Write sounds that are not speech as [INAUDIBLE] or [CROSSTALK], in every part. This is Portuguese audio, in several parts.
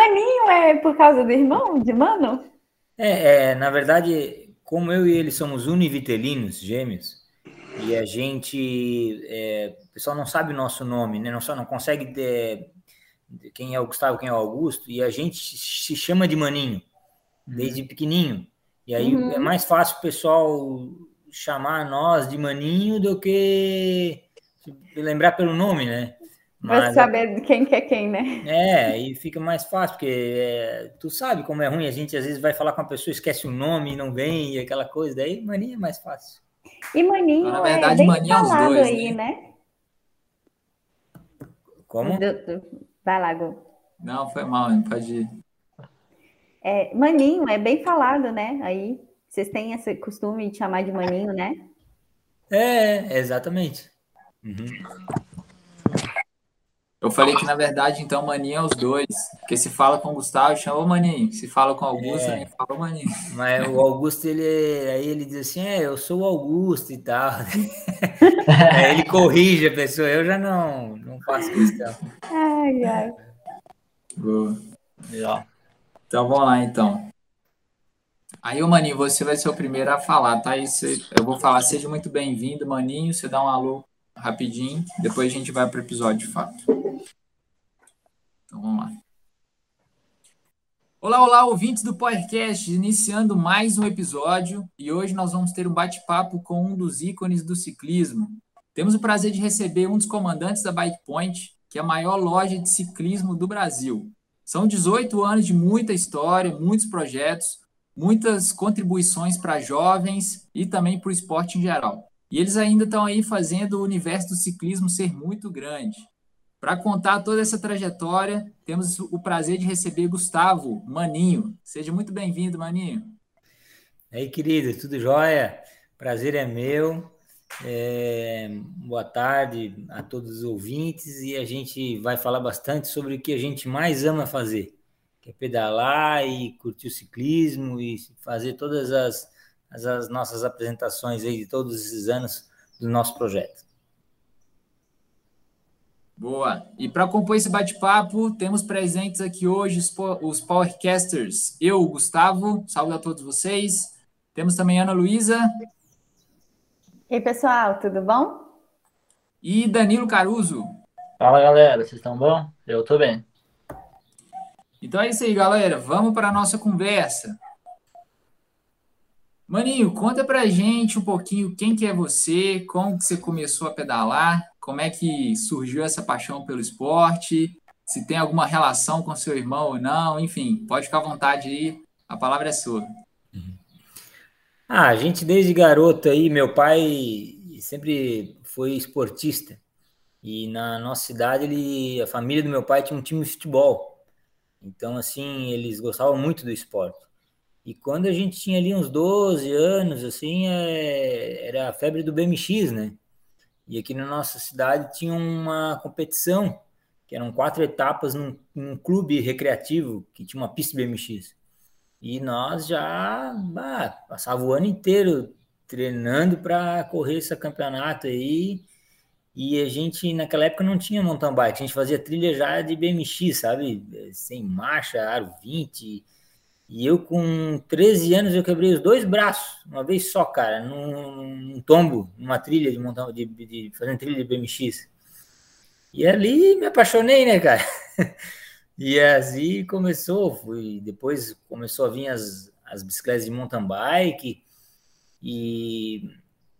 Maninho é por causa do irmão, de Mano? É, é, na verdade, como eu e ele somos univitelinos, gêmeos, e a gente, é, o pessoal não sabe o nosso nome, né? Não só não consegue ter quem é o Gustavo, quem é o Augusto, e a gente se chama de Maninho desde pequenininho. E aí uhum. é mais fácil o pessoal chamar nós de Maninho do que lembrar pelo nome, né? Mas saber quem que é quem, né? É, e fica mais fácil, porque é, tu sabe como é ruim, a gente às vezes vai falar com a pessoa, esquece o nome não vem, e aquela coisa, daí maninho é mais fácil. E maninho Na verdade, é bem falado dois, aí, né? né? Como? Vai lá, Gu. Não, foi mal, pode ir. É, maninho é bem falado, né? Aí vocês têm esse costume de chamar de maninho, né? É, exatamente. Uhum. Eu falei que, na verdade, então, Maninho é os dois. Porque se fala com o Gustavo, chama o Maninho. Se fala com o Augusto, é. fala o Maninho. Mas o Augusto, ele, aí ele diz assim, é, eu sou o Augusto e tal. [LAUGHS] aí ele corrige a pessoa, eu já não, não faço questão. Ai, ai. Boa. Legal. Então, vamos lá, então. Aí, o Maninho, você vai ser o primeiro a falar, tá? Você, eu vou falar, seja muito bem-vindo, Maninho. Você dá um alô rapidinho, depois a gente vai para o episódio de fato. Então vamos lá. Olá, olá, ouvintes do podcast, iniciando mais um episódio e hoje nós vamos ter um bate-papo com um dos ícones do ciclismo. Temos o prazer de receber um dos comandantes da Bike Point, que é a maior loja de ciclismo do Brasil. São 18 anos de muita história, muitos projetos, muitas contribuições para jovens e também para o esporte em geral. E eles ainda estão aí fazendo o universo do ciclismo ser muito grande. Para contar toda essa trajetória, temos o prazer de receber Gustavo Maninho. Seja muito bem-vindo, Maninho. E aí, querido, tudo jóia? Prazer é meu. É... boa tarde a todos os ouvintes e a gente vai falar bastante sobre o que a gente mais ama fazer, que é pedalar e curtir o ciclismo e fazer todas as as, as nossas apresentações aí de todos esses anos do nosso projeto. Boa. E para compor esse bate-papo, temos presentes aqui hoje os, os Powercasters. Eu, Gustavo, saúde a todos vocês. Temos também Ana Luísa. E aí, pessoal, tudo bom? E Danilo Caruso. Fala, galera, vocês estão bom? Eu estou bem. Então é isso aí, galera. Vamos para a nossa conversa. Maninho, conta pra gente um pouquinho quem que é você, como que você começou a pedalar, como é que surgiu essa paixão pelo esporte, se tem alguma relação com seu irmão ou não, enfim, pode ficar à vontade aí, a palavra é sua. Uhum. Ah, a gente desde garoto aí, meu pai sempre foi esportista e na nossa cidade ele, a família do meu pai tinha um time de futebol, então assim eles gostavam muito do esporte. E quando a gente tinha ali uns 12 anos, assim, é, era a febre do BMX, né? E aqui na nossa cidade tinha uma competição, que eram quatro etapas num, num clube recreativo, que tinha uma pista de BMX. E nós já bah, passava o ano inteiro treinando para correr esse campeonato aí. E a gente, naquela época, não tinha mountain bike, a gente fazia trilha já de BMX, sabe? Sem marcha, aro 20 e eu, com 13 anos, eu quebrei os dois braços, uma vez só, cara, num, num tombo, numa trilha de montão, de, de, fazendo trilha de BMX. E ali me apaixonei, né, cara? [LAUGHS] E assim começou, fui, depois começou a vir as, as bicicletas de mountain bike, e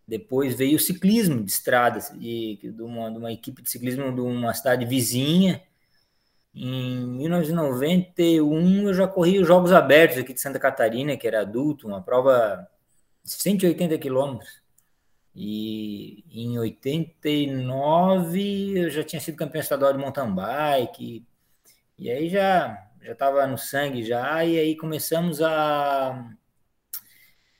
depois veio o ciclismo de estrada, de, de, uma, de uma equipe de ciclismo de uma cidade vizinha, em 1991 eu já corri os Jogos Abertos aqui de Santa Catarina, que era adulto, uma prova de 180 quilômetros. E em 89 eu já tinha sido campeão estadual de mountain bike. E aí já já no sangue já e aí começamos a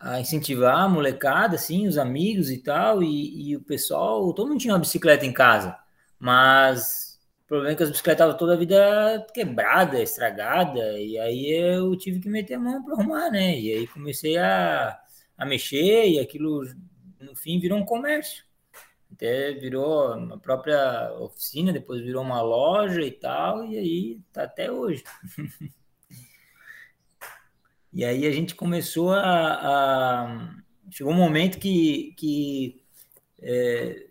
a incentivar a molecada, assim, os amigos e tal, e, e o pessoal, todo mundo tinha uma bicicleta em casa, mas problema é que as bicicletas estavam toda a vida quebrada, estragada, e aí eu tive que meter a mão para arrumar, né? E aí comecei a, a mexer, e aquilo no fim virou um comércio. Até virou uma própria oficina, depois virou uma loja e tal, e aí tá até hoje. [LAUGHS] e aí a gente começou a, a, chegou um momento que, que é,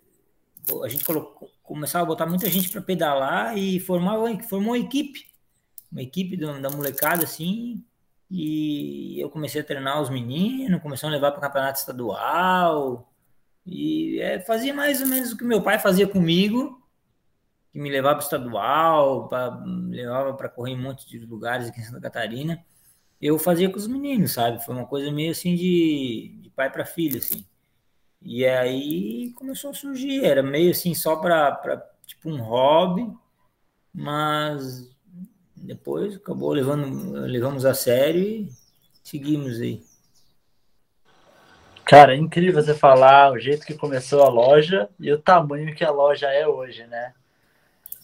a gente colocou, começava a botar muita gente para pedalar e formar, formou uma equipe, uma equipe da, da molecada assim, e eu comecei a treinar os meninos, começamos a levar para campeonato estadual. E é, fazia mais ou menos o que meu pai fazia comigo, que me levava para estadual, pra, me levava para correr em um monte de lugares aqui em Santa Catarina. Eu fazia com os meninos, sabe? Foi uma coisa meio assim de, de pai para filho, assim. E aí começou a surgir, era meio assim só para tipo um hobby, mas depois acabou levando, levamos a sério e seguimos aí. Cara, é incrível você falar o jeito que começou a loja e o tamanho que a loja é hoje, né?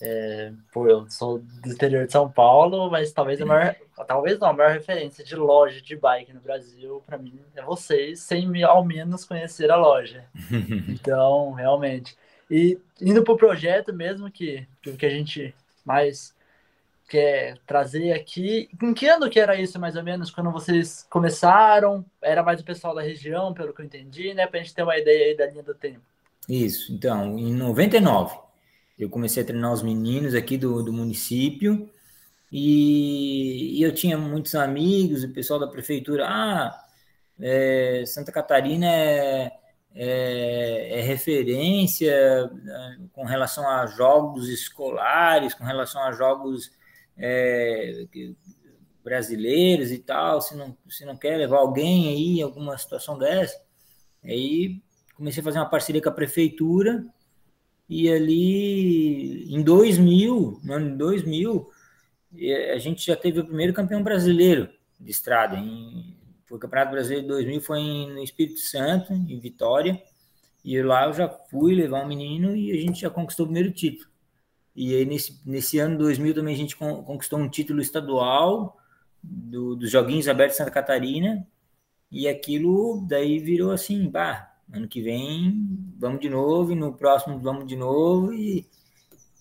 É, pô, eu sou do interior de São Paulo, mas talvez a maior, talvez não, a maior referência de loja de bike no Brasil, para mim, é vocês, sem ao menos conhecer a loja. [LAUGHS] Então, realmente. E indo pro projeto mesmo, que, que a gente mais quer trazer aqui. Em que ano que era isso, mais ou menos, quando vocês começaram? Era mais o pessoal da região, pelo que eu entendi, né? Para a gente ter uma ideia aí da linha do tempo. Isso, então, em 99, eu comecei a treinar os meninos aqui do, do município e, e eu tinha muitos amigos, o pessoal da prefeitura, ah, é, Santa Catarina é, é, é, referência né, com relação a jogos escolares, com relação a jogos é, brasileiros e tal, se não, se não quer levar alguém aí em alguma situação dessa. Aí comecei a fazer uma parceria com a prefeitura e ali em 2000, no ano de 2000, a gente já teve o primeiro campeão brasileiro de estrada. Em, o Campeonato Brasileiro de 2000, foi em, no Espírito Santo, em Vitória. E lá eu já fui levar um menino e a gente já conquistou o primeiro título. E aí, nesse, nesse ano 2000 também a gente conquistou um título estadual do, dos Joguinhos Abertos Santa Catarina. E aquilo daí virou assim, bah, ano que vem vamos de novo, e no próximo vamos de novo. E,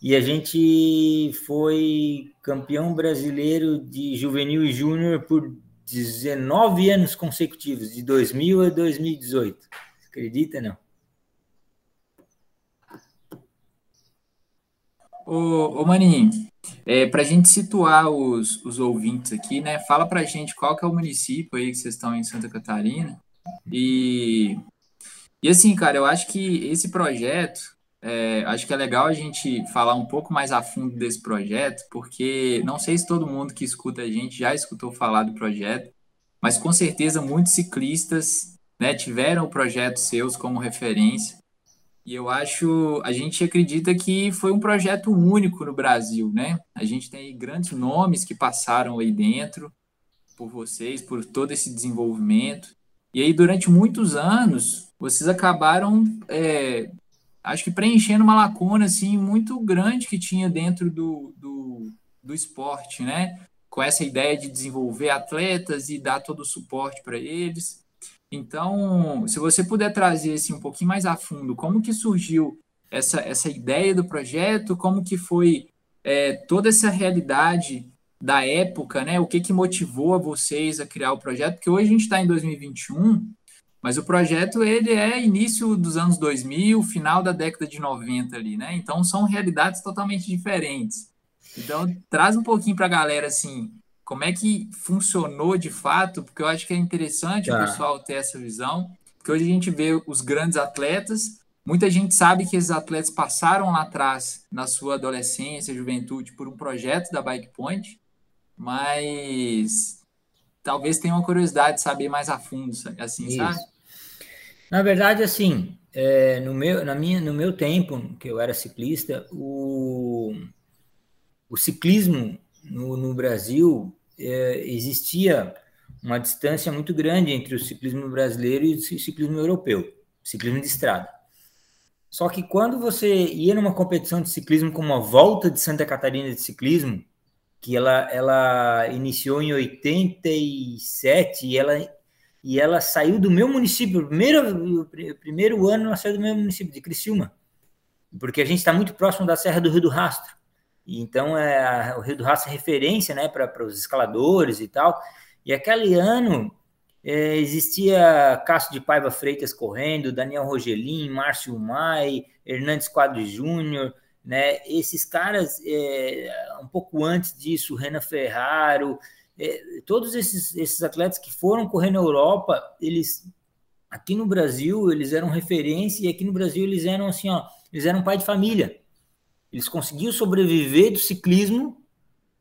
e a gente foi campeão brasileiro de juvenil e júnior por 19 anos consecutivos, de 2000 a 2018. Acredita, não? Ô, ô Maninho, é, para a gente situar os, os ouvintes aqui, né? Fala para a gente qual que é o município aí que vocês estão em Santa Catarina. E, e assim, cara, eu acho que esse projeto, é, acho que é legal a gente falar um pouco mais a fundo desse projeto, porque não sei se todo mundo que escuta a gente já escutou falar do projeto, mas com certeza muitos ciclistas né, tiveram o projeto seus como referência. E eu acho, a gente acredita que foi um projeto único no Brasil, né? A gente tem grandes nomes que passaram aí dentro por vocês, por todo esse desenvolvimento. E aí, durante muitos anos, vocês acabaram, é, acho que preenchendo uma lacuna, assim, muito grande que tinha dentro do, do, do esporte, né? Com essa ideia de desenvolver atletas e dar todo o suporte para eles. Então, se você puder trazer assim, um pouquinho mais a fundo, como que surgiu essa, essa ideia do projeto, como que foi é, toda essa realidade da época, né? O que, que motivou a vocês a criar o projeto? Porque hoje a gente está em 2021, mas o projeto ele é início dos anos 2000, final da década de 90 ali, né? Então são realidades totalmente diferentes. Então traz um pouquinho para a galera assim, como é que funcionou de fato, porque eu acho que é interessante tá. o pessoal ter essa visão, porque hoje a gente vê os grandes atletas, muita gente sabe que esses atletas passaram lá atrás, na sua adolescência, juventude, por um projeto da Bike Point, mas talvez tenha uma curiosidade de saber mais a fundo, assim, Isso. sabe? Na verdade, assim, é, no, meu, na minha, no meu tempo, que eu era ciclista, o, o ciclismo no, no Brasil é, existia uma distância muito grande entre o ciclismo brasileiro e o ciclismo europeu, ciclismo de estrada. Só que quando você ia numa competição de ciclismo como a Volta de Santa Catarina de Ciclismo, que ela, ela iniciou em 87 e ela, e ela saiu do meu município, o primeiro, primeiro ano ela saiu do meu município, de Criciúma. porque a gente está muito próximo da Serra do Rio do Rastro. E então é o Rio do Rastro é referência, né, para os escaladores e tal. E aquele ano é, existia Cássio de Paiva Freitas correndo, Daniel Rogelin, Márcio Mai, Hernandes Quadro Júnior, né? Esses caras, é, um pouco antes disso, Renan Ferraro, é, todos esses, esses atletas que foram correr na Europa, eles aqui no Brasil eles eram referência e aqui no Brasil eles eram assim, ó, eles eram pai de família. Eles conseguiam sobreviver do ciclismo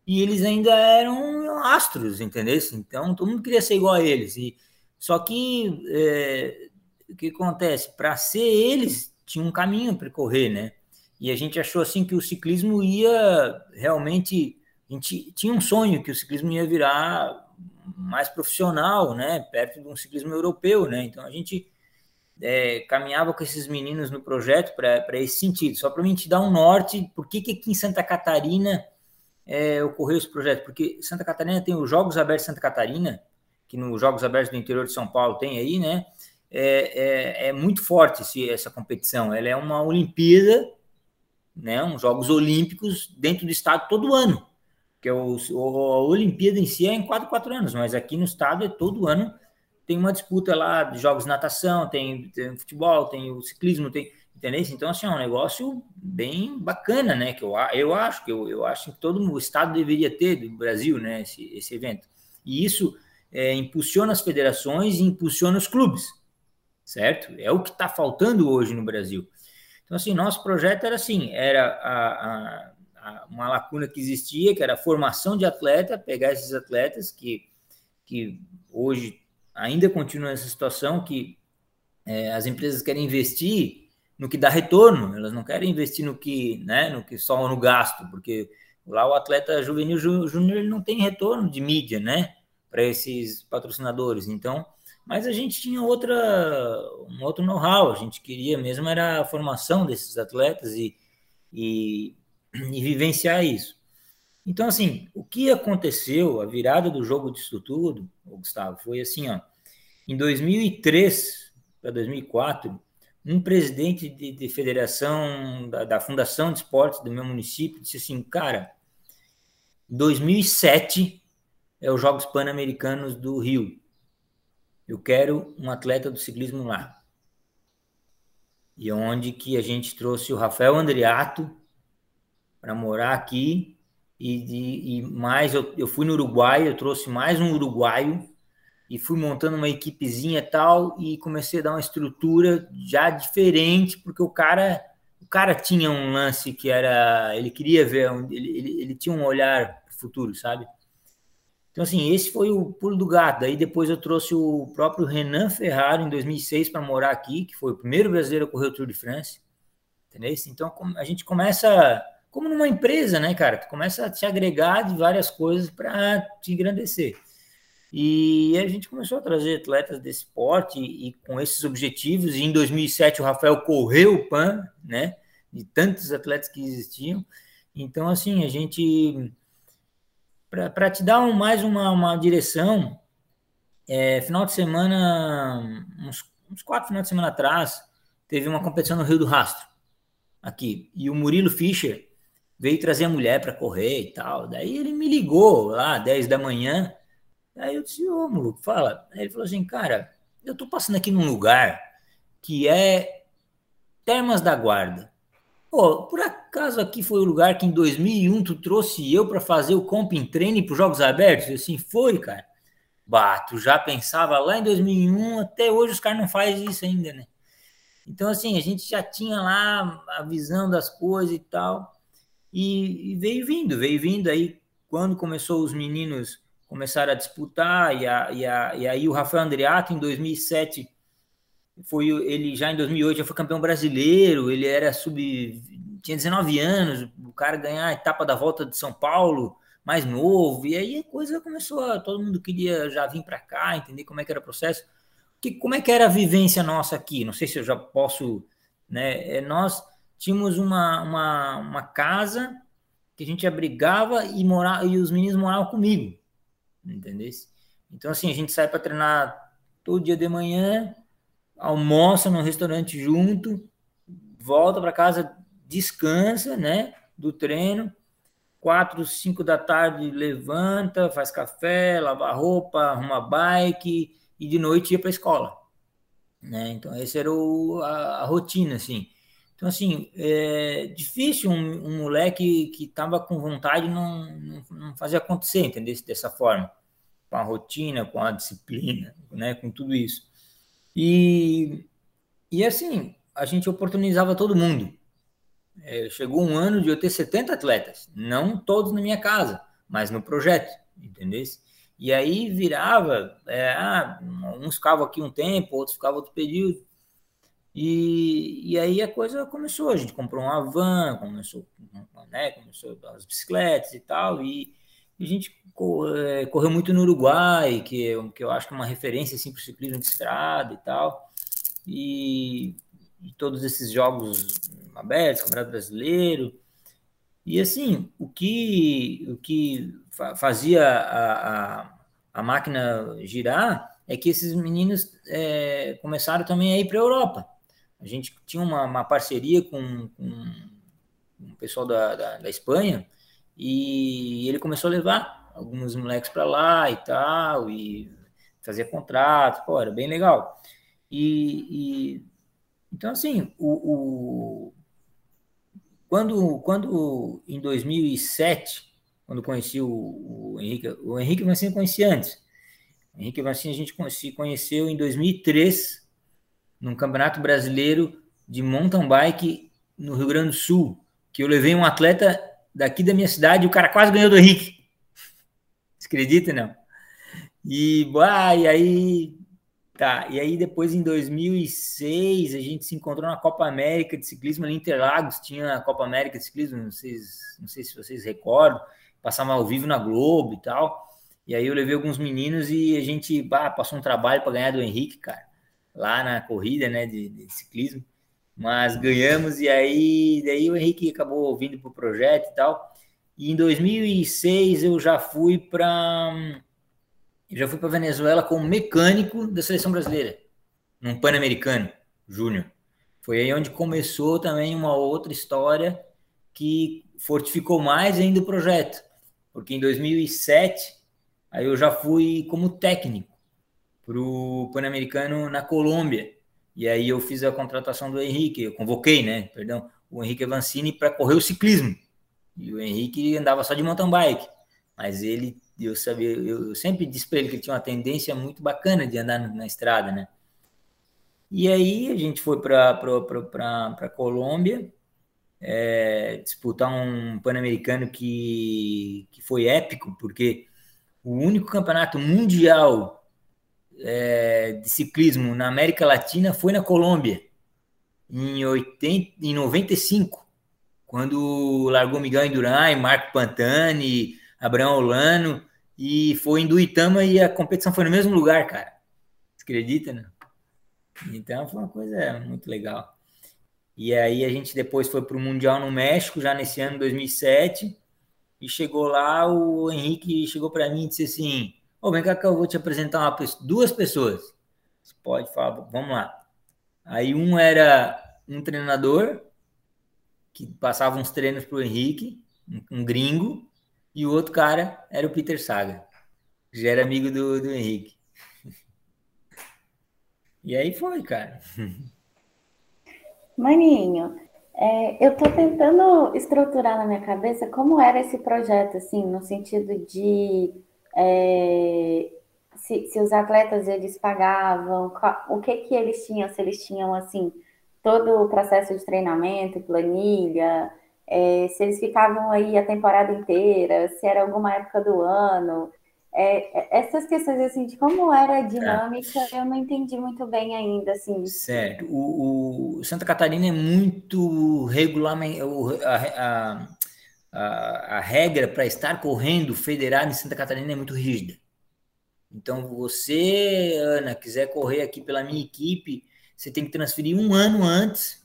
e eles ainda eram astros, entendeu? Então todo mundo queria ser igual a eles. E só que é, o que acontece? Para ser eles tinha um caminho para correr, né? E a gente achou assim que o ciclismo ia realmente a gente tinha um sonho que o ciclismo ia virar mais profissional, né, perto de um ciclismo europeu, né? Então a gente é, caminhava com esses meninos no projeto para esse sentido. Só para mim te dar um norte, por que, que aqui em Santa Catarina é, ocorreu esse projeto? Porque Santa Catarina tem os Jogos Abertos Santa Catarina, que nos Jogos Abertos do interior de São Paulo tem aí, né? É, é, é muito forte esse, essa competição. Ela é uma Olimpíada, né? Uns Jogos Olímpicos dentro do estado todo ano que é o, a Olimpíada em si é em 4, 4 anos, mas aqui no estado é todo ano tem uma disputa lá de jogos de natação, tem, tem futebol, tem o ciclismo, tem, entendeu? Então, assim, é um negócio bem bacana, né? Que eu, eu acho que eu, eu acho que todo o estado deveria ter do Brasil, né? Esse, esse evento. E isso é, impulsiona as federações e impulsiona os clubes, certo? É o que está faltando hoje no Brasil. Então, assim, nosso projeto era assim, era a, a uma lacuna que existia, que era a formação de atleta, pegar esses atletas que, que hoje ainda continuam nessa situação, que é, as empresas querem investir no que dá retorno, elas não querem investir no que, né, no que só no gasto, porque lá o atleta juvenil júnior não tem retorno de mídia, né, para esses patrocinadores. Então, mas a gente tinha outra, um outro know-how, a gente queria mesmo era a formação desses atletas e, e e vivenciar isso. Então, assim, o que aconteceu, a virada do jogo disso tudo, Gustavo, foi assim, ó, em 2003 para 2004, um presidente de, de federação, da, da, Fundação de Esportes do meu município, disse assim, cara, 2007 é os Jogos Pan-Americanos do Rio. Eu quero um atleta do ciclismo lá. E onde que a gente trouxe o Rafael Andriato, para morar aqui e, e mais eu, eu, fui no Uruguai, eu trouxe mais um uruguaio e fui montando uma equipezinha tal e comecei a dar uma estrutura já diferente porque o cara o cara tinha um lance que era ele queria ver ele, ele, ele tinha um olhar futuro, sabe? Então, assim, esse foi o pulo do gato. Daí depois eu trouxe o próprio Renan Ferraro em 2006 para morar aqui, que foi o primeiro brasileiro a correr o Tour de France. Entendeu? Então, a gente começa como numa empresa, né, cara? Tu começa a te agregar de várias coisas para te engrandecer. E a gente começou a trazer atletas desse porte e, com esses objetivos. E em 2007 o Rafael correu o PAN, né? De tantos atletas que existiam. Então, assim, a gente. Para te dar um, mais uma, uma direção, é, final de semana, uns, uns quatro finais de semana atrás, teve uma competição no Rio do Rastro, aqui. E o Murilo Fischer, veio trazer a mulher para correr e tal. Daí ele me ligou lá, 10 da manhã. Aí eu disse, ô, maluco, fala. Aí ele falou assim, cara, eu tô passando aqui num lugar que é Termas da Guarda. Pô, por acaso aqui foi o lugar que em 2001 tu trouxe eu para fazer o Comping Training para os Jogos Abertos? Eu, assim, foi, cara. Bato, já pensava lá em 2001, até hoje os caras não fazem isso ainda, né? Então, assim, a gente já tinha lá a visão das coisas e tal. E, e, veio vindo, veio vindo aí quando começou os meninos começaram a disputar e, a, e, a, e aí o Rafael Andreato em 2007 foi ele já em 2008 já foi campeão brasileiro, ele era sub tinha 19 anos, o cara ganhar a etapa da volta de São Paulo, mais novo, e aí a coisa começou todo mundo queria já vir para cá, entender como é que era o processo. Que, como é que era a vivência nossa aqui? Não sei se eu já posso, né? É, nós tínhamos uma, uma, uma casa que a gente abrigava e, morava, e os meninos moravam comigo, entendeu? Então, assim, a gente sai para treinar todo dia de manhã, almoça no restaurante junto, volta para casa descansa, né, do treino, quatro, cinco da tarde levanta, faz café, lava roupa, arruma bike e de noite ia para a escola, né? Então essa era o, a, a, rotina, assim. Então assim, é difícil um, um moleque que estava com vontade não, não, não fazer acontecer, entendeu? Dessa forma, com a rotina, com a disciplina, né? Com tudo isso. E e assim, a gente oportunizava todo mundo. É, chegou um ano de eu ter 70 atletas, não todos na minha casa, mas no projeto, entendeu? E aí virava, é, ah, uns ficavam aqui um tempo, outros ficavam outro período. E, e aí a coisa começou, a gente comprou uma van, começou, né, começou as bicicletas e tal, e, a gente é, correu muito no Uruguai, que, que eu acho que é uma referência assim, para o ciclismo de estrada e tal e, e todos esses jogos abertos, Campeonato Brasileiro. E assim, o que, o que fazia a, a, a máquina girar é que esses meninos é, começaram também a ir para a Europa. A gente tinha uma, uma parceria com, com, pessoal da, da, da, Espanha e ele começou a levar alguns moleques para lá e tal, e fazia contrato, pô, era bem legal. E, e então, assim, o, o, quando, quando em 2007, quando conheci o, o Henrique, o Henrique Vancini conheci antes. O Henrique Vancini a gente se conheceu em 2003, num Campeonato Brasileiro de mountain bike no Rio Grande do Sul, que eu levei um atleta daqui da minha cidade e o cara quase ganhou do Henrique. Você acredita, não? E, ah, e aí Tá, e aí depois em 2006 a gente se encontrou na Copa América de Ciclismo em Interlagos, tinha a Copa América de Ciclismo, não sei, não sei se vocês recordam, passava ao vivo na Globo e tal. E aí eu levei alguns meninos e a gente bah, passou um trabalho para ganhar do Henrique, cara, lá na corrida, né, de, de, ciclismo. Mas ganhamos e aí daí o Henrique acabou vindo pro projeto e tal. E em 2006 eu já fui para já fui para Venezuela como mecânico da seleção brasileira, num Pan-Americano Júnior. Foi aí onde começou também uma outra história que fortificou mais ainda o projeto, porque em 2007 aí eu já fui como técnico para o Pan-Americano na Colômbia. E aí eu fiz a contratação do Henrique, eu convoquei, né, perdão, o Henrique Avancini para correr o ciclismo. E o Henrique andava só de mountain bike, mas ele eu sabia, eu sempre disse para ele que ele tinha uma tendência muito bacana de andar na estrada, né? E aí a gente foi para a Colômbia é, disputar um Pan-Americano que, que foi épico, porque o único campeonato mundial é, de ciclismo na América Latina foi na Colômbia, em, 80, em 95, quando largou Miguel Indurain, Marco Pantani, Abraão Olano, e foi em Duitama e a competição foi no mesmo lugar, cara. Você acredita, né? Então foi uma coisa muito legal. E aí a gente depois foi para o Mundial no México, já nesse ano 2007, e chegou lá, o Henrique chegou para mim e disse assim, ô, vem cá que eu vou te apresentar uma, duas pessoas. Você pode falar, vamos lá. Aí um era um treinador, que passava uns treinos para o Henrique, um, um gringo, e o outro cara era o Peter Saga, que já era amigo do, do Henrique. [LAUGHS] E aí foi, cara. [LAUGHS] Maninho, é, eu estou tentando estruturar na minha cabeça como era esse projeto, assim, no sentido de é, se, se, os atletas eles pagavam, qual, o que que eles tinham, se eles tinham assim todo o processo de treinamento, planilha, é, se eles ficavam aí a temporada inteira, se era alguma época do ano. É, é essas questões assim de como era a dinâmica, é. eu não entendi muito bem ainda, assim. Certo. O, o Santa Catarina é muito regulamentar a, regra para estar correndo federado em Santa Catarina é muito rígida. Então, você, Ana, quiser correr aqui pela minha equipe, você tem que transferir um ano antes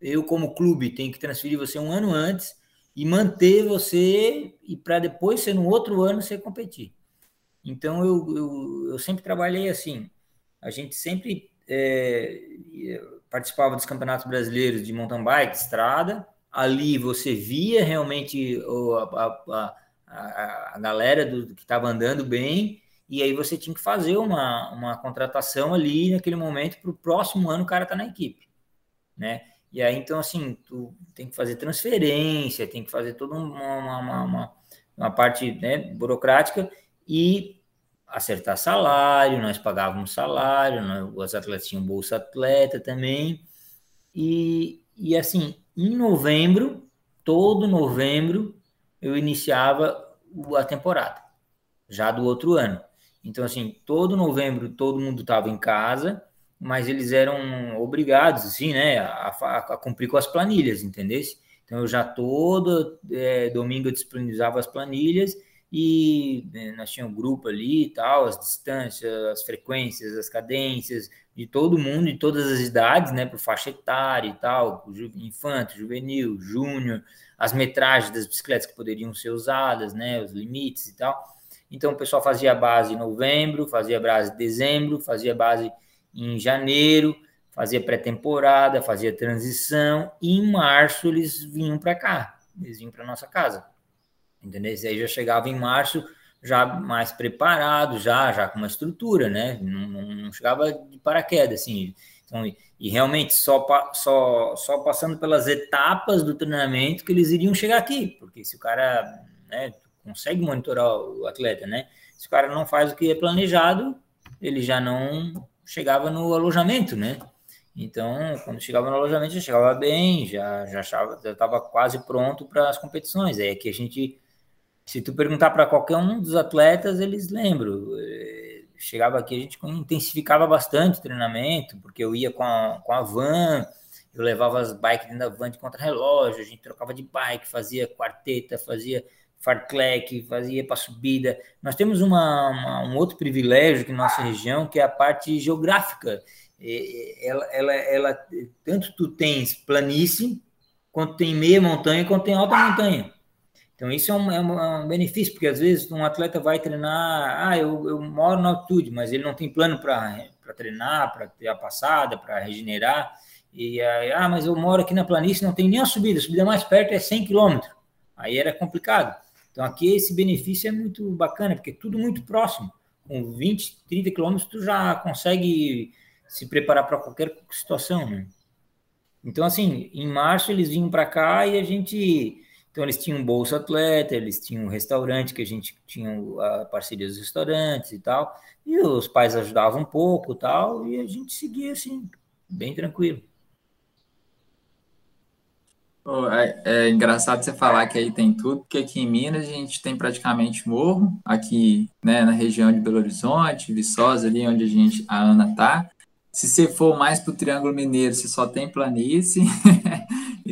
eu como clube tenho que transferir você um ano antes e manter você e para depois ser no outro ano você competir. Então eu, eu, eu sempre trabalhei assim. A gente sempre é, participava dos campeonatos brasileiros de mountain bike, estrada. Ali você via realmente a, a, a, galera do, que estava andando bem, e aí você tinha que fazer uma, uma contratação ali naquele momento para o próximo ano o cara tá na equipe, né? E aí, então, assim, tu tem que fazer transferência, tem que fazer toda uma, uma, uma, uma parte né, burocrática e acertar salário, nós pagávamos salário, nós, os atletas tinham bolsa atleta também. E, e assim, em novembro, todo novembro, eu iniciava a temporada, já do outro ano. Então, assim, todo novembro todo mundo estava em casa, mas eles eram obrigados, assim, né, a, a, cumprir com as planilhas, entendeu? Então, eu já todo é, domingo eu disponibilizava as planilhas e né, nós tínhamos um grupo ali e tal, as distâncias, as frequências, as cadências de todo mundo, de todas as idades, né, por faixa etária e tal, infanto, juvenil, júnior, as metragens das bicicletas que poderiam ser usadas, né, os limites e tal. Então, o pessoal fazia base em novembro, fazia base em dezembro, fazia base em janeiro, fazia pré-temporada, fazia transição, e em março eles vinham para cá, eles vinham para nossa casa entendeu? E aí já chegava em março já mais preparado, já, já com uma estrutura, né? Não, não chegava de paraquedas, assim. Então, e, e realmente só, só, só passando pelas etapas do treinamento que eles iriam chegar aqui, porque se o cara né, consegue monitorar o atleta, né? Se o cara não faz o que é planejado, ele já não chegava no alojamento, né? Então, quando chegava no alojamento, já chegava bem, já já estava quase pronto para as competições. É que a gente se tu perguntar para qualquer um dos atletas, eles lembram. Eh, chegava aqui, a gente intensificava bastante o treinamento, porque eu ia com a, com a van, eu levava as bikes dentro da van de contra-relógio, a gente trocava de bike, fazia quarteta, fazia fartlek, fazia para subida. Nós temos uma, uma, um outro privilégio que nossa região, que é a parte geográfica. Ela, ela, ela, tanto tu tens planície, quanto tem meia montanha, quanto tem alta montanha. Então, isso é um, é um, benefício, porque às vezes um atleta vai treinar, ah, eu, eu moro na altitude, mas ele não tem plano para treinar, para ter a passada, para regenerar. E aí, ah, mas eu moro aqui na planície, não tem nem a subida, a subida mais perto é 100 km. Aí era complicado. Então, aqui esse benefício é muito bacana, porque é tudo muito próximo. Com 20, 30 quilômetros, tu já consegue se preparar para qualquer situação, né? Então, assim, em março eles vinham para cá e a gente então, eles tinham Bolsa Atleta, eles tinham um restaurante, que a gente tinha a parceria dos restaurantes e tal, e os pais ajudavam um pouco tal, e a gente seguia assim, bem tranquilo. é, é, engraçado você falar que aí tem tudo, porque aqui em Minas a gente tem praticamente morro, aqui né, na região de Belo Horizonte, Viçosa, ali onde a gente, a Ana tá. Se você for mais para o Triângulo Mineiro, você só tem planície. [LAUGHS]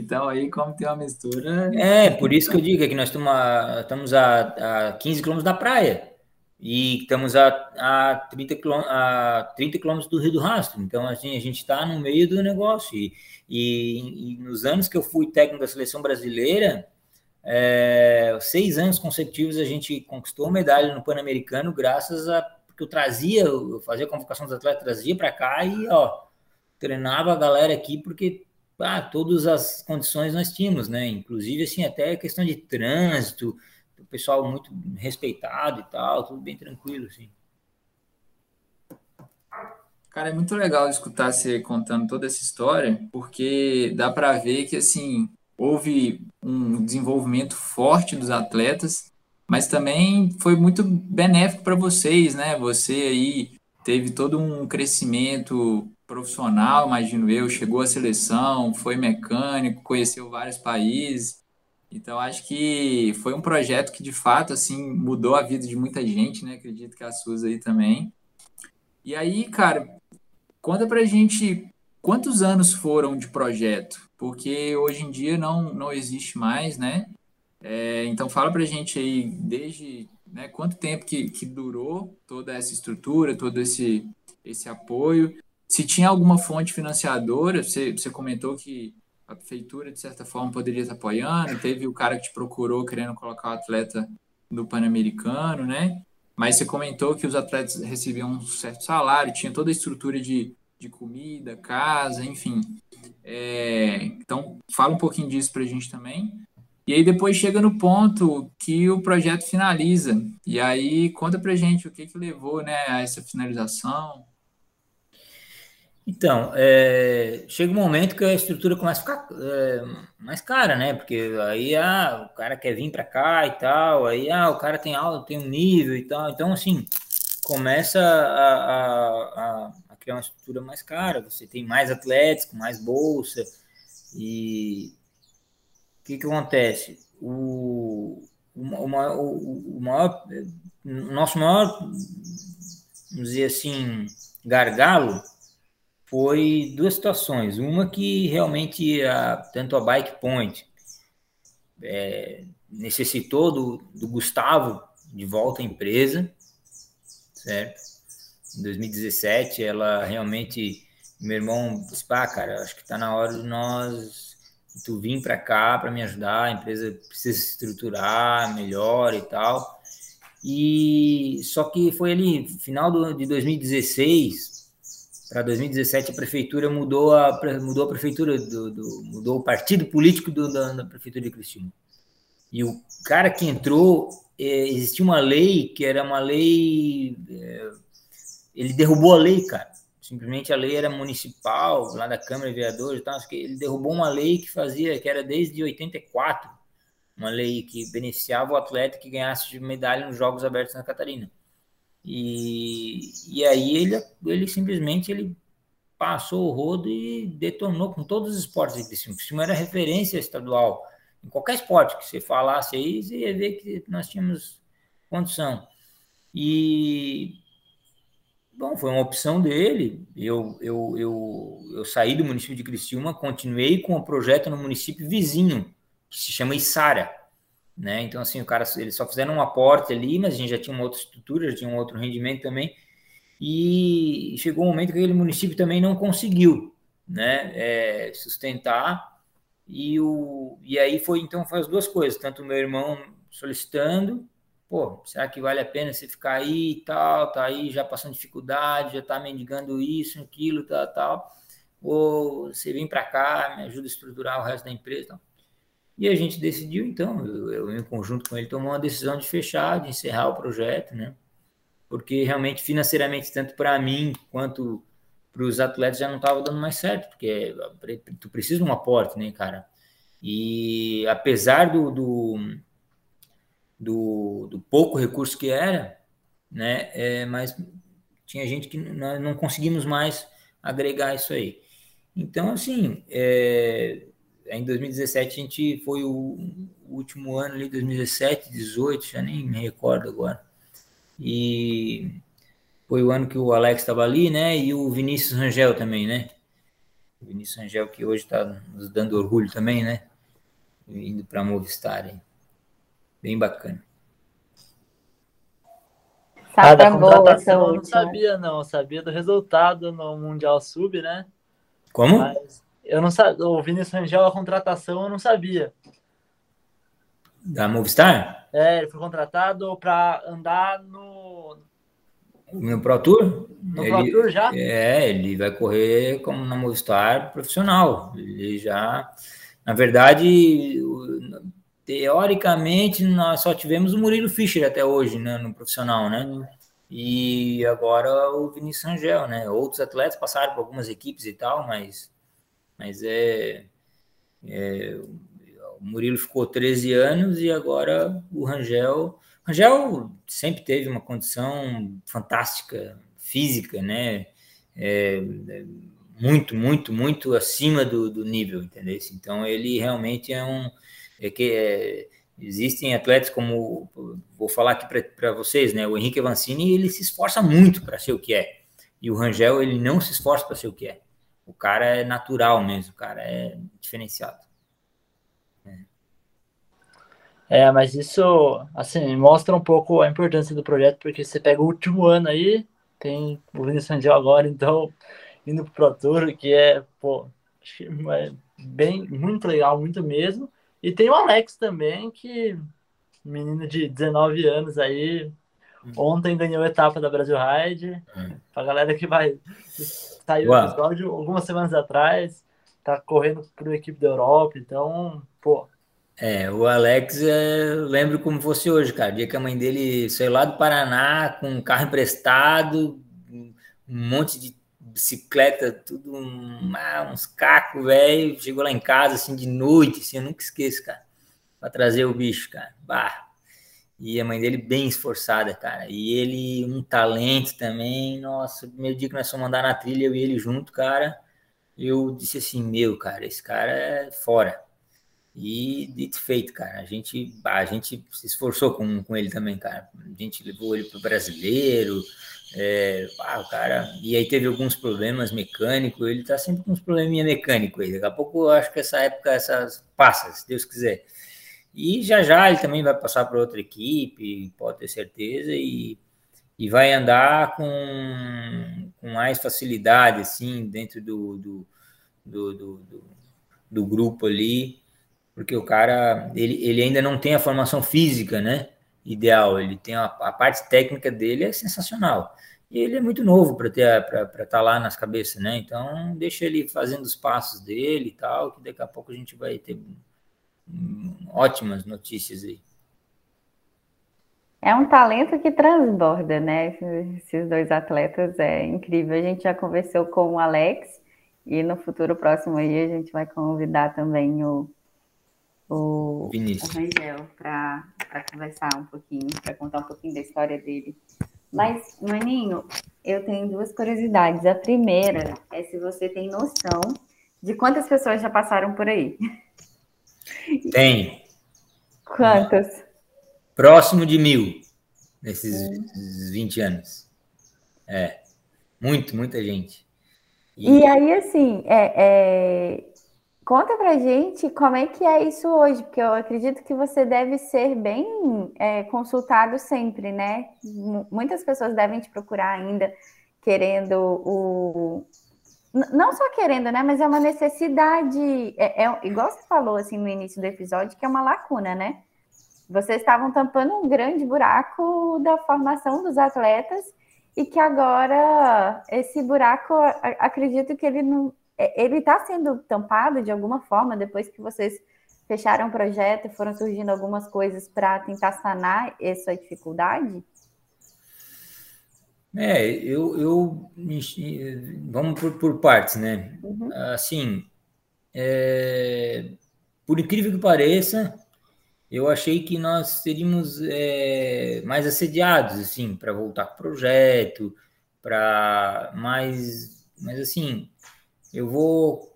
Então, aí, como tem uma mistura. É, por isso que eu digo é que nós a, estamos a, a 15 quilômetros da praia e estamos a, a, 30 quilômetros, a 30 quilômetros do Rio do Rastro. Então, a gente está no meio do negócio. E, e, e, nos anos que eu fui técnico da seleção brasileira, é, seis anos consecutivos a gente conquistou medalha no Pan-Americano, graças a. Porque eu trazia, eu fazia a convocação dos atletas, trazia para cá e, ó, treinava a galera aqui, porque ah, todas as condições nós tínhamos, né? Inclusive, assim, até questão de trânsito, o pessoal muito respeitado e tal, tudo bem tranquilo, assim. Cara, é muito legal escutar você contando toda essa história, porque dá para ver que, assim, houve um desenvolvimento forte dos atletas, mas também foi muito benéfico para vocês, né? Você aí teve todo um crescimento profissional, imagino eu, chegou à seleção, foi mecânico, conheceu vários países. Então acho que foi um projeto que de fato assim mudou a vida de muita gente, né? Acredito que a Suzy aí também. E aí, cara, conta pra gente quantos anos foram de projeto, porque hoje em dia não não existe mais, né? É, então fala pra gente aí desde né, quanto tempo que, que durou toda essa estrutura, todo esse esse apoio se tinha alguma fonte financiadora, você, você comentou que a prefeitura, de certa forma, poderia estar apoiando, teve o cara que te procurou querendo colocar o atleta no Pan-Americano, né? Mas você comentou que os atletas recebiam um certo salário, tinha toda a estrutura de de comida, casa, enfim. É, então, fala um pouquinho disso para a gente também. E aí depois chega no ponto que o projeto finaliza. E aí conta para a gente o que, que levou né, a essa finalização. Então, é, chega um momento que a estrutura começa a ficar é, mais cara, né? Porque aí ah, o cara quer vir para cá e tal, aí ah, o cara tem aula, tem um nível e tal. Então, assim, começa a, a, a, criar uma estrutura mais cara. Você tem mais atletas, com mais bolsa. E o que, que acontece? O, o, o, o maior, o nosso maior, vamos dizer assim, gargalo foi duas situações. Uma que realmente a, tanto a Bike Point é, necessitou do, do Gustavo de volta à empresa, certo? Em 2017, ela realmente, meu irmão disse, pá, cara, acho que está na hora de nós, tu vir para cá para me ajudar, a empresa precisa se estruturar melhor e tal. E só que foi ali, final do, de 2016, para 2017 a prefeitura mudou a mudou a prefeitura do, do mudou o partido político do, da, da, prefeitura de Cristina e o cara que entrou é, existia uma lei que era uma lei é, ele derrubou a lei cara. Simplesmente a lei era municipal lá da câmara de vereadores então acho que ele derrubou uma lei que fazia que era desde 84 uma lei que beneficiava o atleta que ganhasse medalha nos Jogos Abertos na Catarina e, e aí ele, ele simplesmente ele passou o rodo e detonou com todos os esportes de Criciúma. Criciúma era referência estadual. Em qualquer esporte que você falasse aí, você ia ver que nós tínhamos condição. E, bom, foi uma opção dele. Eu, eu, eu, eu saí do município de Criciúma, continuei com o um projeto no município vizinho, que se chama Içara né? Então, assim, o cara, eles só fizeram um aporte ali, mas a gente já tinha uma outra estrutura, já tinha um outro rendimento também, e chegou um momento que aquele município também não conseguiu, né, é, sustentar, e, o, e aí foi, então, foi as duas coisas, tanto o meu irmão solicitando, pô, será que vale a pena você ficar aí e tal, tá aí já passando dificuldade, já tá mendigando isso, aquilo, tal, tal, ou você vem para cá, me ajuda a estruturar o resto da empresa, tal. E a gente decidiu, então, eu, eu, em conjunto com ele, tomou uma decisão de fechar, de encerrar o projeto, né? Porque realmente, financeiramente, tanto para mim quanto para os atletas, já não estava dando mais certo, porque tu precisa de um aporte, né, cara? E apesar do, do, do, do pouco recurso que era, né, é, mas tinha gente que nós não conseguimos mais agregar isso aí. Então, assim, é, em 2017 a gente foi o, último ano ali, 2017, 18, já nem me recordo agora. E foi o ano que o Alex estava ali, né? E o Vinícius Rangel também, né? O Vinícius Rangel que hoje está nos dando orgulho também, né? Indo para Movistar aí. Bem bacana. Ah, da contratação eu não sabia, não. Eu sabia do resultado no Mundial Sub, né? Como? Mas eu não sabia, o Vinícius Rangel, a contratação, eu não sabia. Da Movistar? É, ele foi contratado para andar no. No Pro Tour? No ele, Pro Tour já? É, ele vai correr como na Movistar profissional. Ele já. Na verdade, teoricamente, nós só tivemos o Murilo Fischer até hoje, né, no profissional, né? E agora o Vinícius Rangel, né? Outros atletas passaram por algumas equipes e tal, mas mas é, é, o Murilo ficou 13 anos e agora o Rangel. Rangel sempre teve uma condição fantástica, física, né? É, muito, muito, muito acima do, do nível, entendeu? Então ele realmente é um. É que é, existem atletas como vou falar aqui para vocês, né? O Henrique Avancini ele se esforça muito para ser o que é e o Rangel ele não se esforça para ser o que é. O cara é natural mesmo, o cara é diferenciado. É. é, mas isso, assim, mostra um pouco a importância do projeto, porque você pega o último ano aí, tem o Vinícius Angel agora, então, indo pro Pro Tour, que é, pô, é bem, muito legal, muito mesmo. E tem o Alex também, que menino de 19 anos aí, Ontem ganhou a etapa da Brasil Ride. Hum. Pra galera que vai sair do episódio algumas semanas atrás, tá correndo para a equipe da Europa, então, pô. É, o Alex, é, eu lembro como fosse hoje, cara. O dia que a mãe dele saiu lá do Paraná com um carro emprestado, um monte de bicicleta, tudo um, ah, uns cacos, velho. Chegou lá em casa, assim, de noite, assim, eu nunca esqueço, cara. Pra trazer o bicho, cara. Bah, e a mãe dele bem esforçada, cara. E ele, um talento também. Nossa, primeiro dia que nós fomos andar na trilha, eu e ele junto, cara. Eu disse assim: Meu, cara, esse cara é fora. E dito feito, cara. A gente, a gente se esforçou com, com ele também, cara. A gente levou ele para o brasileiro. É, ah, cara. E aí teve alguns problemas mecânicos. Ele tá sempre com uns probleminha mecânicos aí. Daqui a pouco eu acho que essa época essas passa, se Deus quiser. E já já ele também vai passar para outra equipe, pode ter certeza, e, e vai andar com, com mais facilidade, assim, dentro do, do, do, do, do grupo ali, porque o cara, ele, ele ainda não tem a formação física, né? Ideal, ele tem a, a parte técnica dele é sensacional. E ele é muito novo para estar tá lá nas cabeças, né? Então deixa ele fazendo os passos dele e tal, que daqui a pouco a gente vai ter ótimas notícias aí. É um talento que transborda, né? Esses dois atletas é incrível. A gente já conversou com o Alex e no futuro próximo aí a gente vai convidar também o, o Vinícius Rangel para conversar um pouquinho, para contar um pouquinho da história dele. Mas, Maninho, eu tenho duas curiosidades. A primeira é se você tem noção de quantas pessoas já passaram por aí. Tem. Quantas? Próximo de mil nesses hum. 20 anos. É. Muito, muita gente. E, e aí, assim, é, é... conta pra gente como é que é isso hoje, porque eu acredito que você deve ser bem é, consultado sempre, né? Muitas pessoas devem te procurar ainda querendo o, não só querendo, né? Mas é uma necessidade. É, é, igual você falou assim no início do episódio, que é uma lacuna, né? Vocês estavam tampando um grande buraco da formação dos atletas e que agora esse buraco, acredito que ele não, é, ele está sendo tampado de alguma forma depois que vocês fecharam o projeto e foram surgindo algumas coisas para tentar sanar essa dificuldade. É, eu, eu vamos por, por partes, né? Uhum. Assim, é, por incrível que pareça, eu achei que nós seríamos é, mais assediados, assim, para voltar com o projeto, para mais, mas assim, eu vou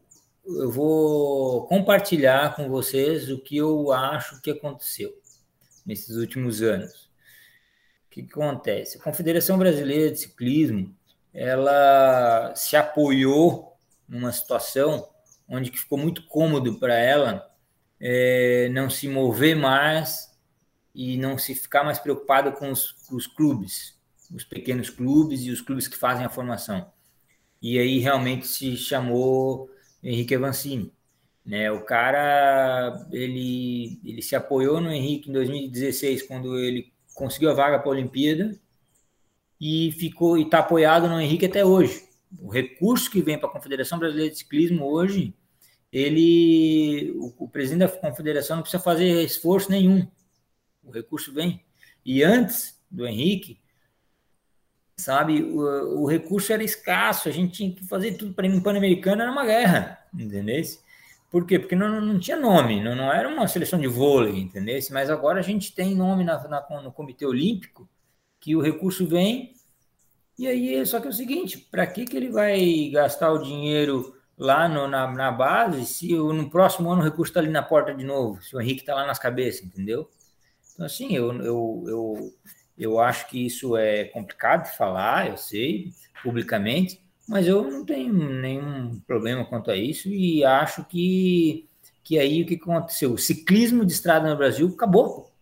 eu vou compartilhar com vocês o que eu acho que aconteceu nesses últimos anos que, que acontece? A Confederação Brasileira de Ciclismo ela se apoiou numa situação onde ficou muito cômodo para ela é, não se mover mais e não se ficar mais preocupada com os, os, clubes, os pequenos clubes e os clubes que fazem a formação. E aí realmente se chamou Henrique Avancini. Né? O cara ele, ele se apoiou no Henrique em 2016, quando ele conseguiu a vaga para a Olimpíada e ficou e está apoiado no Henrique até hoje. O recurso que vem para a Confederação Brasileira de Ciclismo hoje, ele, o, o, presidente da Confederação não precisa fazer esforço nenhum. O recurso vem. E antes do Henrique, sabe, o, o recurso era escasso, a gente tinha que fazer tudo para ir no Pan-Americano, era uma guerra, entendeu? Por quê? Porque não, não tinha nome, não, não era uma seleção de vôlei, entendeu? Mas agora a gente tem nome na, na, no Comitê Olímpico, que o recurso vem, e aí só que é o seguinte, para que, que ele vai gastar o dinheiro lá no, na, na base se no próximo ano o recurso está ali na porta de novo, se o Henrique está lá nas cabeças, entendeu? Então, assim, eu, eu, eu, eu acho que isso é complicado de falar, eu sei, publicamente, mas eu não tenho nenhum problema quanto a isso e acho que, que aí o que aconteceu? O ciclismo de estrada no Brasil acabou.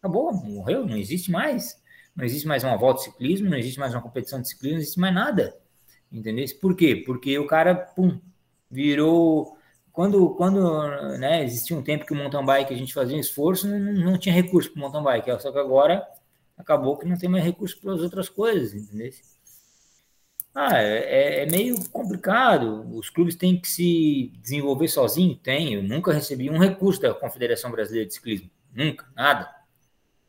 Acabou, morreu, não existe mais. Não existe mais uma volta de ciclismo, não existe mais uma competição de ciclismo, não existe mais nada. Entendeu? Por quê? Porque o cara, pum, virou. Quando, quando né, existia um tempo que o mountain bike a gente fazia um esforço, não, não tinha recurso para o mountain bike. Só que agora acabou que não tem mais recurso para as outras coisas, entendeu? Ah, é, é, meio complicado. Os clubes têm que se desenvolver sozinhos. Tem. Eu nunca recebi um recurso da Confederação Brasileira de Ciclismo. Nunca, nada.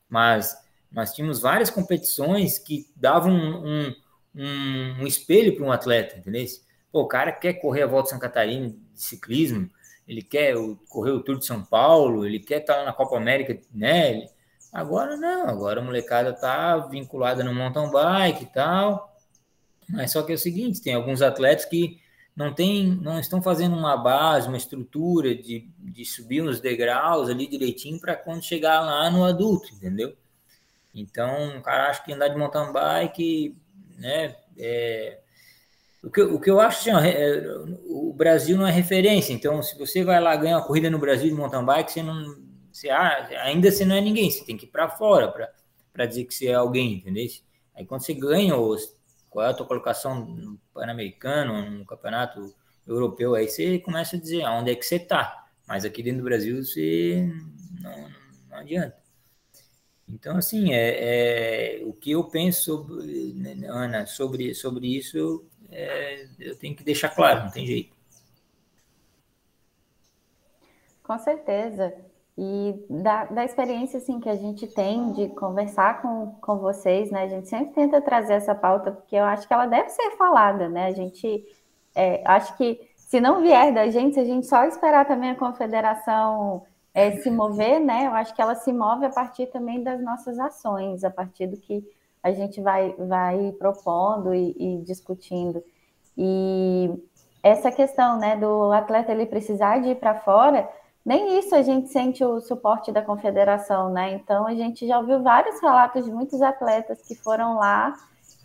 Mas nós tínhamos várias competições que davam um, um, um espelho para um atleta, entendeu? Pô, o cara quer correr a volta de Santa Catarina de ciclismo, ele quer correr o Tour de São Paulo, ele quer estar na Copa América, né? Agora não, agora a molecada tá vinculada no mountain bike e tal. Mas só que é o seguinte, tem alguns atletas que não tem, não estão fazendo uma base, uma estrutura de, de subir uns degraus ali direitinho para quando chegar lá no adulto, entendeu? Então, o cara acha que andar de mountain bike, né, é, o que, o que eu acho assim, é, o Brasil não é referência, então se você vai lá ganhar uma corrida no Brasil de mountain bike, você não, você, ah, ainda você não é ninguém, você tem que ir para fora para dizer que você é alguém, entendeu? Aí quando você ganha, qual é a tua colocação no Pan-Americano, no campeonato europeu, aí você começa a dizer onde é que você está, mas aqui dentro do Brasil você não, não adianta. Então, assim, é, é, o que eu penso, sobre, né, Ana, sobre, sobre isso, é, eu tenho que deixar claro, não tem jeito. Com certeza. E da, da experiência assim, que a gente tem de conversar com, com vocês, né? A gente sempre tenta trazer essa pauta, porque eu acho que ela deve ser falada, né? A gente é, acho que se não vier da gente, se a gente só esperar também a confederação é, se mover, né? Eu acho que ela se move a partir também das nossas ações, a partir do que a gente vai, vai propondo e, e discutindo. E essa questão, né, do atleta ele precisar de ir para fora, nem isso a gente sente o suporte da confederação, né? Então a gente já ouviu vários relatos de muitos atletas que foram lá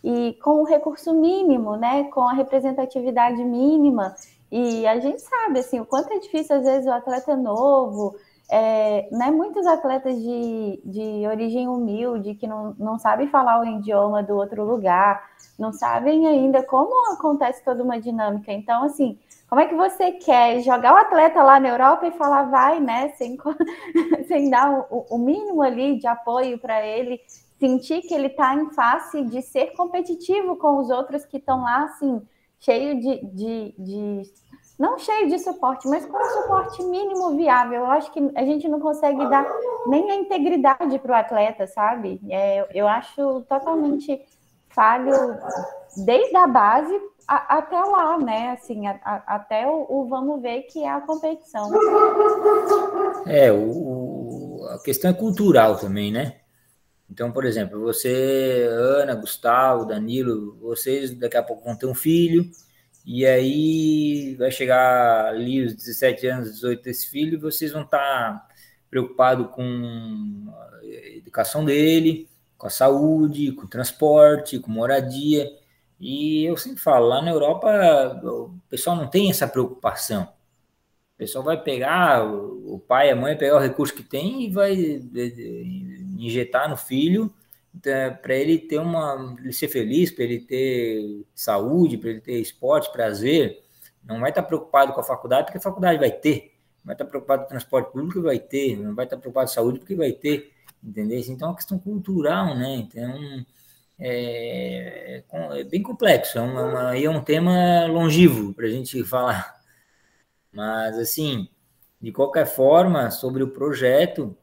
e com o recurso mínimo, né, com a representatividade mínima. E a gente sabe assim o quanto é difícil às vezes o atleta novo, é, né, muitos atletas de, de origem humilde, que não, não sabem falar o idioma do outro lugar, não sabem ainda como acontece toda uma dinâmica. Então, assim, como é que você quer jogar o atleta lá na Europa e falar vai, né, sem, [LAUGHS] sem dar o, o mínimo ali de apoio para ele, sentir que ele está em face de ser competitivo com os outros que estão lá, assim, cheio de, de, de não cheio de suporte, mas com suporte mínimo viável. Eu acho que a gente não consegue dar nem a integridade para o atleta, sabe? É, eu acho totalmente falho desde a base a, até lá, né? Assim, a, até o, o, vamos ver que é a competição. É, o, a questão é cultural também, né? Então, por exemplo, você, Ana, Gustavo, Danilo, vocês daqui a pouco vão ter um filho e aí vai chegar ali os 17 anos, 18 desse filho, e vocês vão estar preocupados com a educação dele, com a saúde, com o transporte, com moradia. E eu sempre falo, lá na Europa o pessoal não tem essa preocupação. O pessoal vai pegar, o pai a mãe pegar o recurso que tem e vai injetar no filho então, para ele ter uma, ele ser feliz, para ele ter saúde, para ele ter esporte, prazer, não vai estar preocupado com a faculdade, porque a faculdade vai ter, não vai estar preocupado com o transporte público, vai ter, não vai estar preocupado com a saúde, porque vai ter, entendeu? Então é uma questão cultural, né? Então é, é bem complexo, é, uma, é um tema longivo para a gente falar, mas assim, de qualquer forma, sobre o projeto,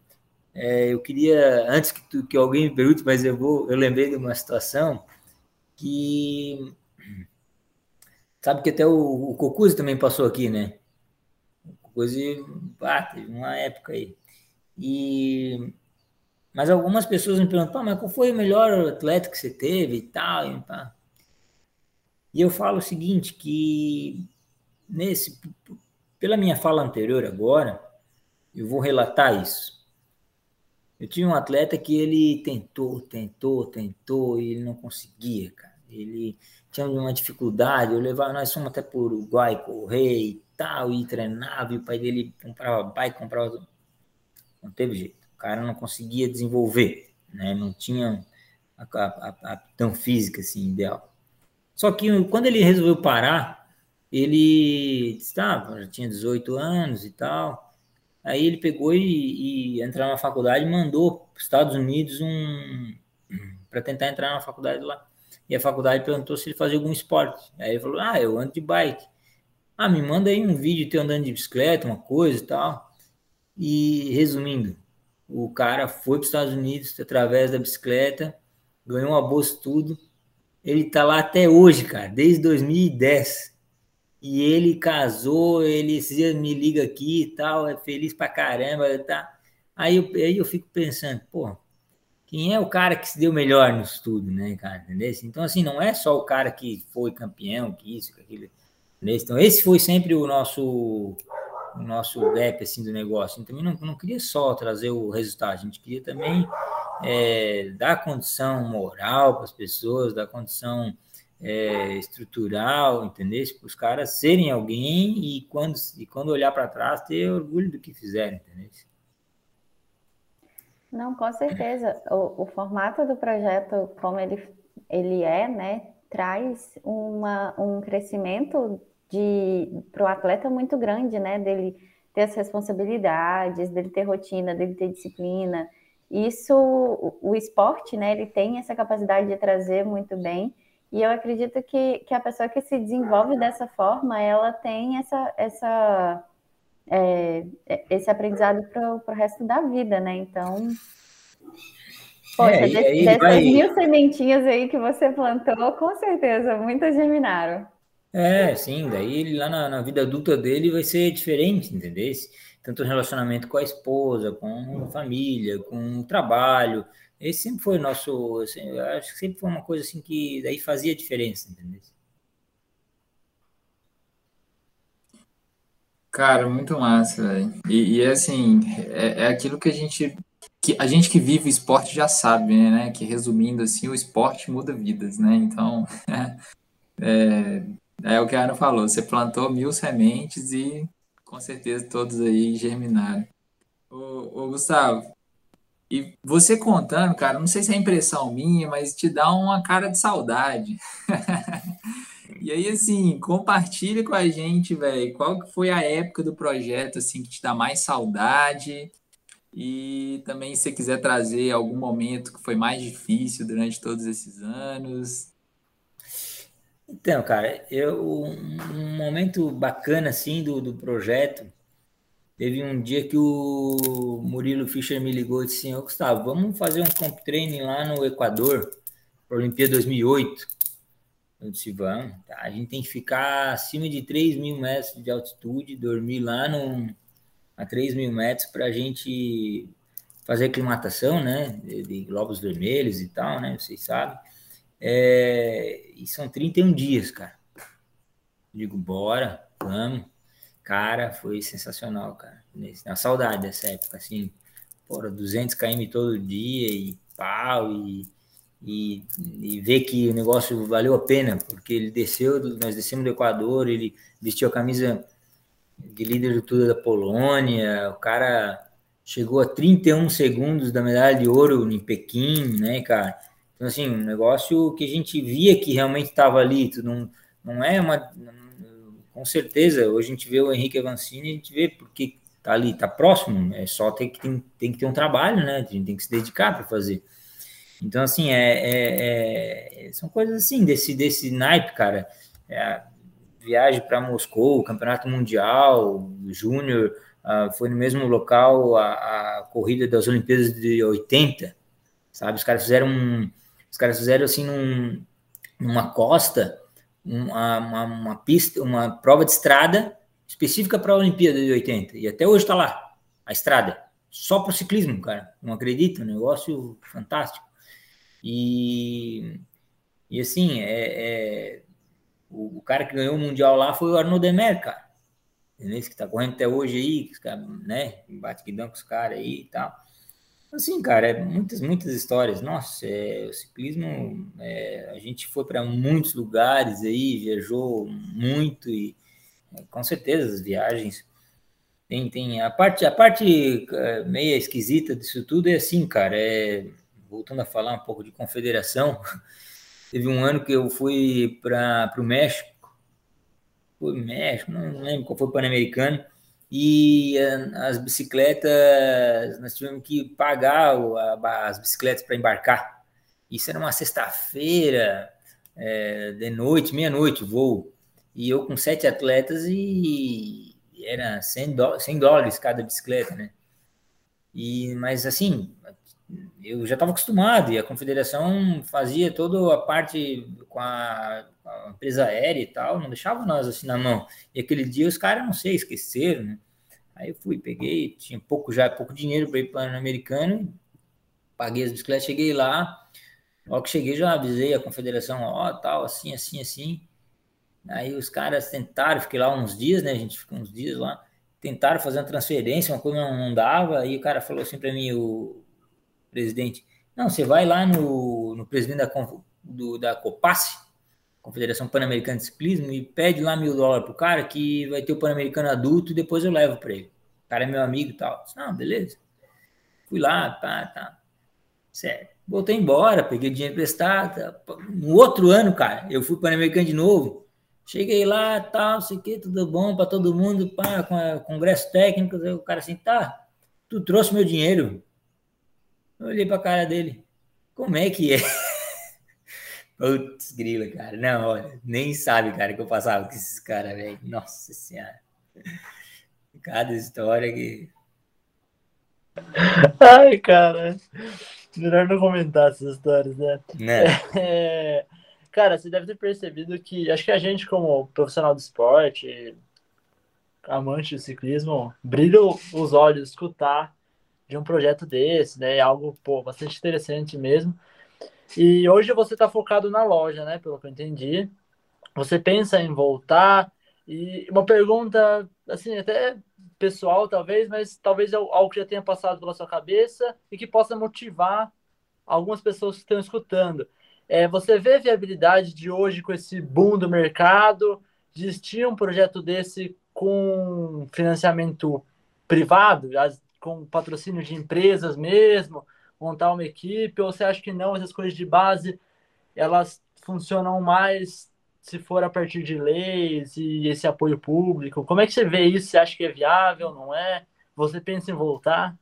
é, eu queria, antes que, tu, que alguém me pergunte, mas eu vou, eu lembrei de uma situação que sabe que até o, o Cocuzzi também passou aqui, né? O Cocuzzi, ah, teve uma época aí. E mas algumas pessoas me perguntam, mas qual foi o melhor atleta que você teve e tal, e, e eu falo o seguinte, que nesse pela minha fala anterior agora, eu vou relatar isso. Eu tinha um atleta que ele tentou, tentou, tentou e ele não conseguia, cara. Ele tinha uma dificuldade. Eu levava, nós fomos até por Uruguai correr e tal, e treinava, e o pai dele comprava bike, comprava. Não teve jeito. O cara não conseguia desenvolver, né? Não tinha a, tão física assim, ideal. Só que quando ele resolveu parar, ele estava, tá, já tinha 18 anos e tal Aí ele pegou e, e entrar na faculdade e mandou para os Estados Unidos um, para tentar entrar na faculdade lá. E a faculdade perguntou se ele fazia algum esporte. Aí ele falou: Ah, eu ando de bike. Ah, me manda aí um vídeo teu andando de bicicleta, uma coisa e tal. E resumindo, o cara foi para os Estados Unidos através da bicicleta, ganhou uma bolsa tudo. Ele tá lá até hoje, cara, desde 2010. E ele casou, ele dias me liga aqui e tal, é feliz pra caramba, tá? Aí eu, aí eu fico pensando, pô, quem é o cara que se deu melhor no estudo, né, cara? Entendeu? Então, assim, não é só o cara que foi campeão, que isso, que aquilo. Entendeu? Então, esse foi sempre o nosso o nosso gap assim do negócio. Então, não, não queria só trazer o resultado, a gente queria também é, dar condição moral para as pessoas, dar condição é, estrutural, entendeu? Para os caras serem alguém e quando, e quando olhar para trás ter orgulho do que fizeram, entendeu? Não, com certeza. O, o formato do projeto, como ele, ele é, né, traz uma, um crescimento para o atleta muito grande, né? Dele ter as responsabilidades, dele ter rotina, dele ter disciplina. Isso, o, o esporte, né? Ele tem essa capacidade de trazer muito bem. E eu acredito que, que a pessoa que se desenvolve dessa forma, ela tem essa, essa é, é, esse aprendizado para o resto da vida, né? Então, poxa, é, desse, dessas vai... mil sementinhas aí que você plantou, com certeza, muitas germinaram. É, sim, daí ele lá na, na, vida adulta dele vai ser diferente, entendeu? Tanto o relacionamento com a esposa, com a família, com o trabalho. Esse sempre foi o nosso. Assim, acho que sempre foi uma coisa assim que daí fazia diferença, entendeu? Cara, muito massa, velho. E, e assim, é, é aquilo que a gente que a gente que vive o esporte já sabe, né? Que resumindo assim, o esporte muda vidas, né? Então, [LAUGHS] é, é o que a Ana falou, você plantou mil sementes e com certeza todos aí germinaram. Ô, ô, Gustavo, e você contando, cara, não sei se é impressão minha, mas te dá uma cara de saudade. [LAUGHS] E aí, assim, compartilha com a gente, velho, qual que foi a época do projeto, assim, que te dá mais saudade? E também, se você quiser trazer algum momento que foi mais difícil durante todos esses anos. Então, cara, eu, um momento bacana, assim, do, do projeto, teve um dia que o Murilo Fischer me ligou e disse assim, ô Gustavo, vamos fazer um comp training lá no Equador, para a Olimpíada 2008. Eu disse, vamos, tá? a gente tem que ficar acima de 3 mil metros de altitude, dormir lá no, a 3 mil metros para a gente fazer aclimatação, né, de, de, globos vermelhos e tal, né, vocês sabem. É, e são 31 dias, cara. Digo, bora, vamos. Cara, foi sensacional, cara. Na saudade dessa época, assim, fora 200 km todo dia e pau e e, e ver que o negócio valeu a pena, porque ele desceu, nós descemos do Equador, ele vestiu a camisa de líder do Tudo da Polônia, o cara chegou a 31 segundos da medalha de ouro em Pequim, né, cara? Então, assim, um negócio que a gente via que realmente estava ali, não, não é uma... Com certeza, hoje a gente vê o Henrique Avancini, a gente vê porque tá ali, tá próximo, é só ter que, tem, tem que ter um trabalho, né? A gente tem que se dedicar para fazer. Então, assim, é, é, é, são coisas assim, desse, desse naipe, cara. É, viagem para Moscou, Campeonato Mundial, Júnior, uh, foi no mesmo local a, a, corrida das Olimpíadas de 80, sabe? Os caras fizeram um, os caras fizeram assim num, numa costa, uma, uma, uma, pista, uma prova de estrada específica para a Olimpíada de 80 e até hoje está lá a estrada só para o ciclismo, cara. Não acredito, um negócio fantástico. E, e assim, é, é o, o, cara que ganhou o Mundial lá foi o Arnaud Demer, cara. Entendeu? Que tá correndo até hoje aí, né? Bate guidão com os caras aí e tal. Assim, cara, é muitas, muitas histórias. Nossa, é, o ciclismo, é, a gente foi para muitos lugares aí, viajou muito e é, com certeza as viagens tem, tem a parte, a parte é, meia esquisita disso tudo é assim, cara, é voltando a falar um pouco de confederação, [LAUGHS] teve um ano que eu fui para o México, foi México, não lembro qual foi o Pan-Americano, e as bicicletas, nós tivemos que pagar as bicicletas para embarcar. Isso era uma sexta-feira, é, de noite, meia-noite, voo. E eu com sete atletas e era 100, 100 dólares cada bicicleta, né? E, mas assim, eu já estava acostumado e a confederação fazia toda a parte com a, a, empresa aérea e tal, não deixava nós assim na mão. E aquele dia os caras, não sei, esqueceram, né? Aí eu fui, peguei, tinha pouco já, pouco dinheiro para ir para o americano, paguei as bicicletas, cheguei lá, logo que cheguei já avisei a confederação, ó, tal, assim, assim, assim. Aí os caras tentaram, fiquei lá uns dias, né? A gente ficou uns dias lá, tentaram fazer uma transferência, uma coisa não, não dava. Aí o cara falou assim para mim, o presidente, não, você vai lá no, no presidente da, do, da Copace, Confederação Pan-Americana de Ciclismo, e pede lá mil dólares pro cara que vai ter o Pan-Americano adulto e depois eu levo para ele. O cara é meu amigo e tal. Não, beleza. Fui lá, tá, tá. Sério. Voltei embora, peguei dinheiro emprestado. Tá. No outro ano, cara, eu fui Pan-Americano de novo. Cheguei lá, tal, sei que, tudo bom para todo mundo, pá, com a, congresso técnico, o cara assim, tá, tu trouxe meu dinheiro. Eu olhei pra cara dele, como é que é? [LAUGHS] Putz, grila, cara. Não, olha, nem sabe, cara, que eu passava com esses caras, velho. Nossa Senhora. Cada história que. Ai, cara. Melhor não comentar essas histórias, né? Né? [LAUGHS] É... Cara, você deve ter percebido que acho que a gente, como profissional do esporte, amante do ciclismo, brilha os olhos escutar de um projeto desse, né? É algo pô, bastante interessante mesmo. E hoje você está focado na loja, né? Pelo que eu entendi. Você pensa em voltar? E uma pergunta, assim, até pessoal, talvez, mas talvez é algo que já tenha passado pela sua cabeça e que possa motivar algumas pessoas que estão escutando. É, você vê viabilidade de hoje com esse boom do mercado, de existir um projeto desse com financiamento privado, com patrocínio de empresas mesmo, montar uma equipe, ou você acha que não, essas coisas de base, elas funcionam mais se for a partir de leis e esse apoio público? Como é que você vê isso? Você acha que é viável, não é? Você pensa em voltar?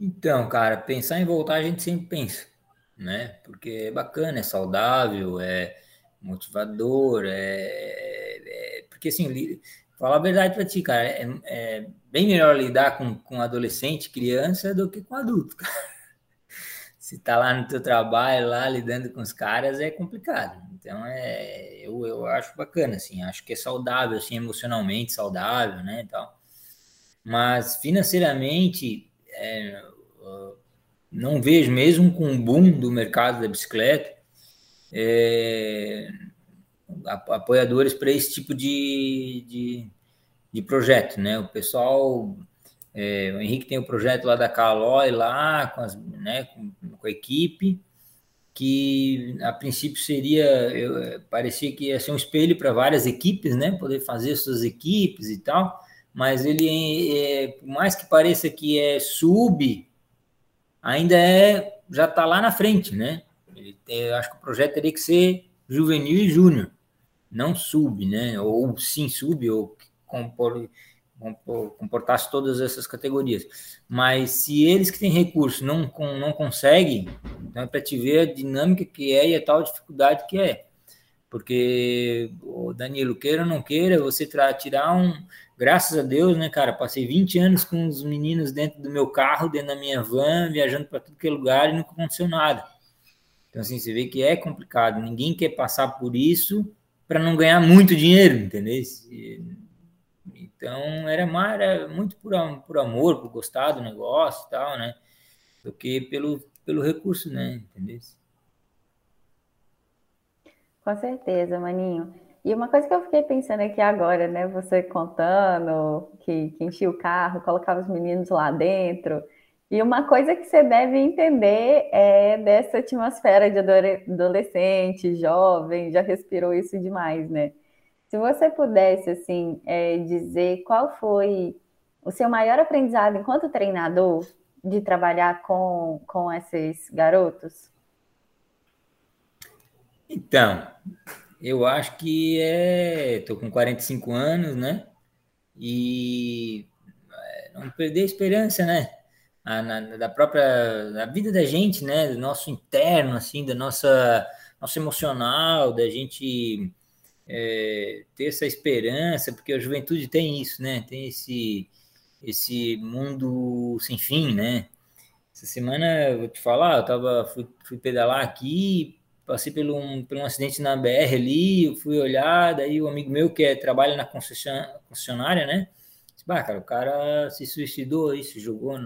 Então, cara, pensar em voltar a gente sempre pensa né? Porque é bacana, é saudável, é motivador, é, é porque assim, falar a verdade para ti, cara, é, é, bem melhor lidar com, com adolescente, criança, do que com adulto, cara. [LAUGHS] Se tá lá no teu trabalho, lá lidando com os caras, é complicado. Então, é, eu, eu acho bacana, assim, acho que é saudável, assim, emocionalmente saudável, né, e tal. Mas, financeiramente, é, não vejo, mesmo com o boom do mercado da bicicleta, é, apoiadores para esse tipo de, de, de, projeto, né? O pessoal, é, o Henrique tem o projeto lá da Calói, lá com, as, né, com, com, a equipe, que a princípio seria, eu, parecia que ia ser um espelho para várias equipes, né? Poder fazer suas equipes e tal, mas ele, é, por mais que pareça que é sub ainda é já está lá na frente, né? eu acho que o projeto teria que ser juvenil e júnior, não sub, né? Ou sim sub, ou compor, comportasse todas essas categorias. Mas se eles que têm recurso não, não conseguem, então é para te ver a dinâmica que é e a tal dificuldade que é. Porque, Danilo, queira ou não queira, você tirar um, graças a Deus, né, cara, passei 20 anos com os meninos dentro do meu carro, dentro da minha van, viajando para tudo que é lugar e nunca aconteceu nada. Então, assim, você vê que é complicado. Ninguém quer passar por isso para não ganhar muito dinheiro, entendeu? Então, era, mais, era muito por, por amor, por gostar do negócio e tal, né? Do que pelo, pelo recurso, né? Entendeu? Com certeza, Maninho. E uma coisa que eu fiquei pensando aqui agora, né? Você contando que, que enchia o carro, colocava os meninos lá dentro. E uma coisa que você deve entender é dessa atmosfera de adolescente, jovem, já respirou isso demais, né? Se você pudesse, assim, é, dizer qual foi o seu maior aprendizado enquanto treinador de trabalhar com, com esses garotos? Então, eu acho que é. Estou com 45 anos, né? E é, não perder a esperança, né? A, na, da própria da vida da gente, né? Do nosso interno, assim, da nossa nosso emocional, da gente é, ter essa esperança, porque a juventude tem isso, né? Tem esse esse mundo sem fim, né? Essa semana, vou te falar, eu tava, fui, fui pedalar aqui, passei por um, por um acidente na BR ali, eu fui olhar, daí o um amigo meu que é, trabalha na concessionária, né? Disse, bah, cara, o cara se suicidou aí, se jogou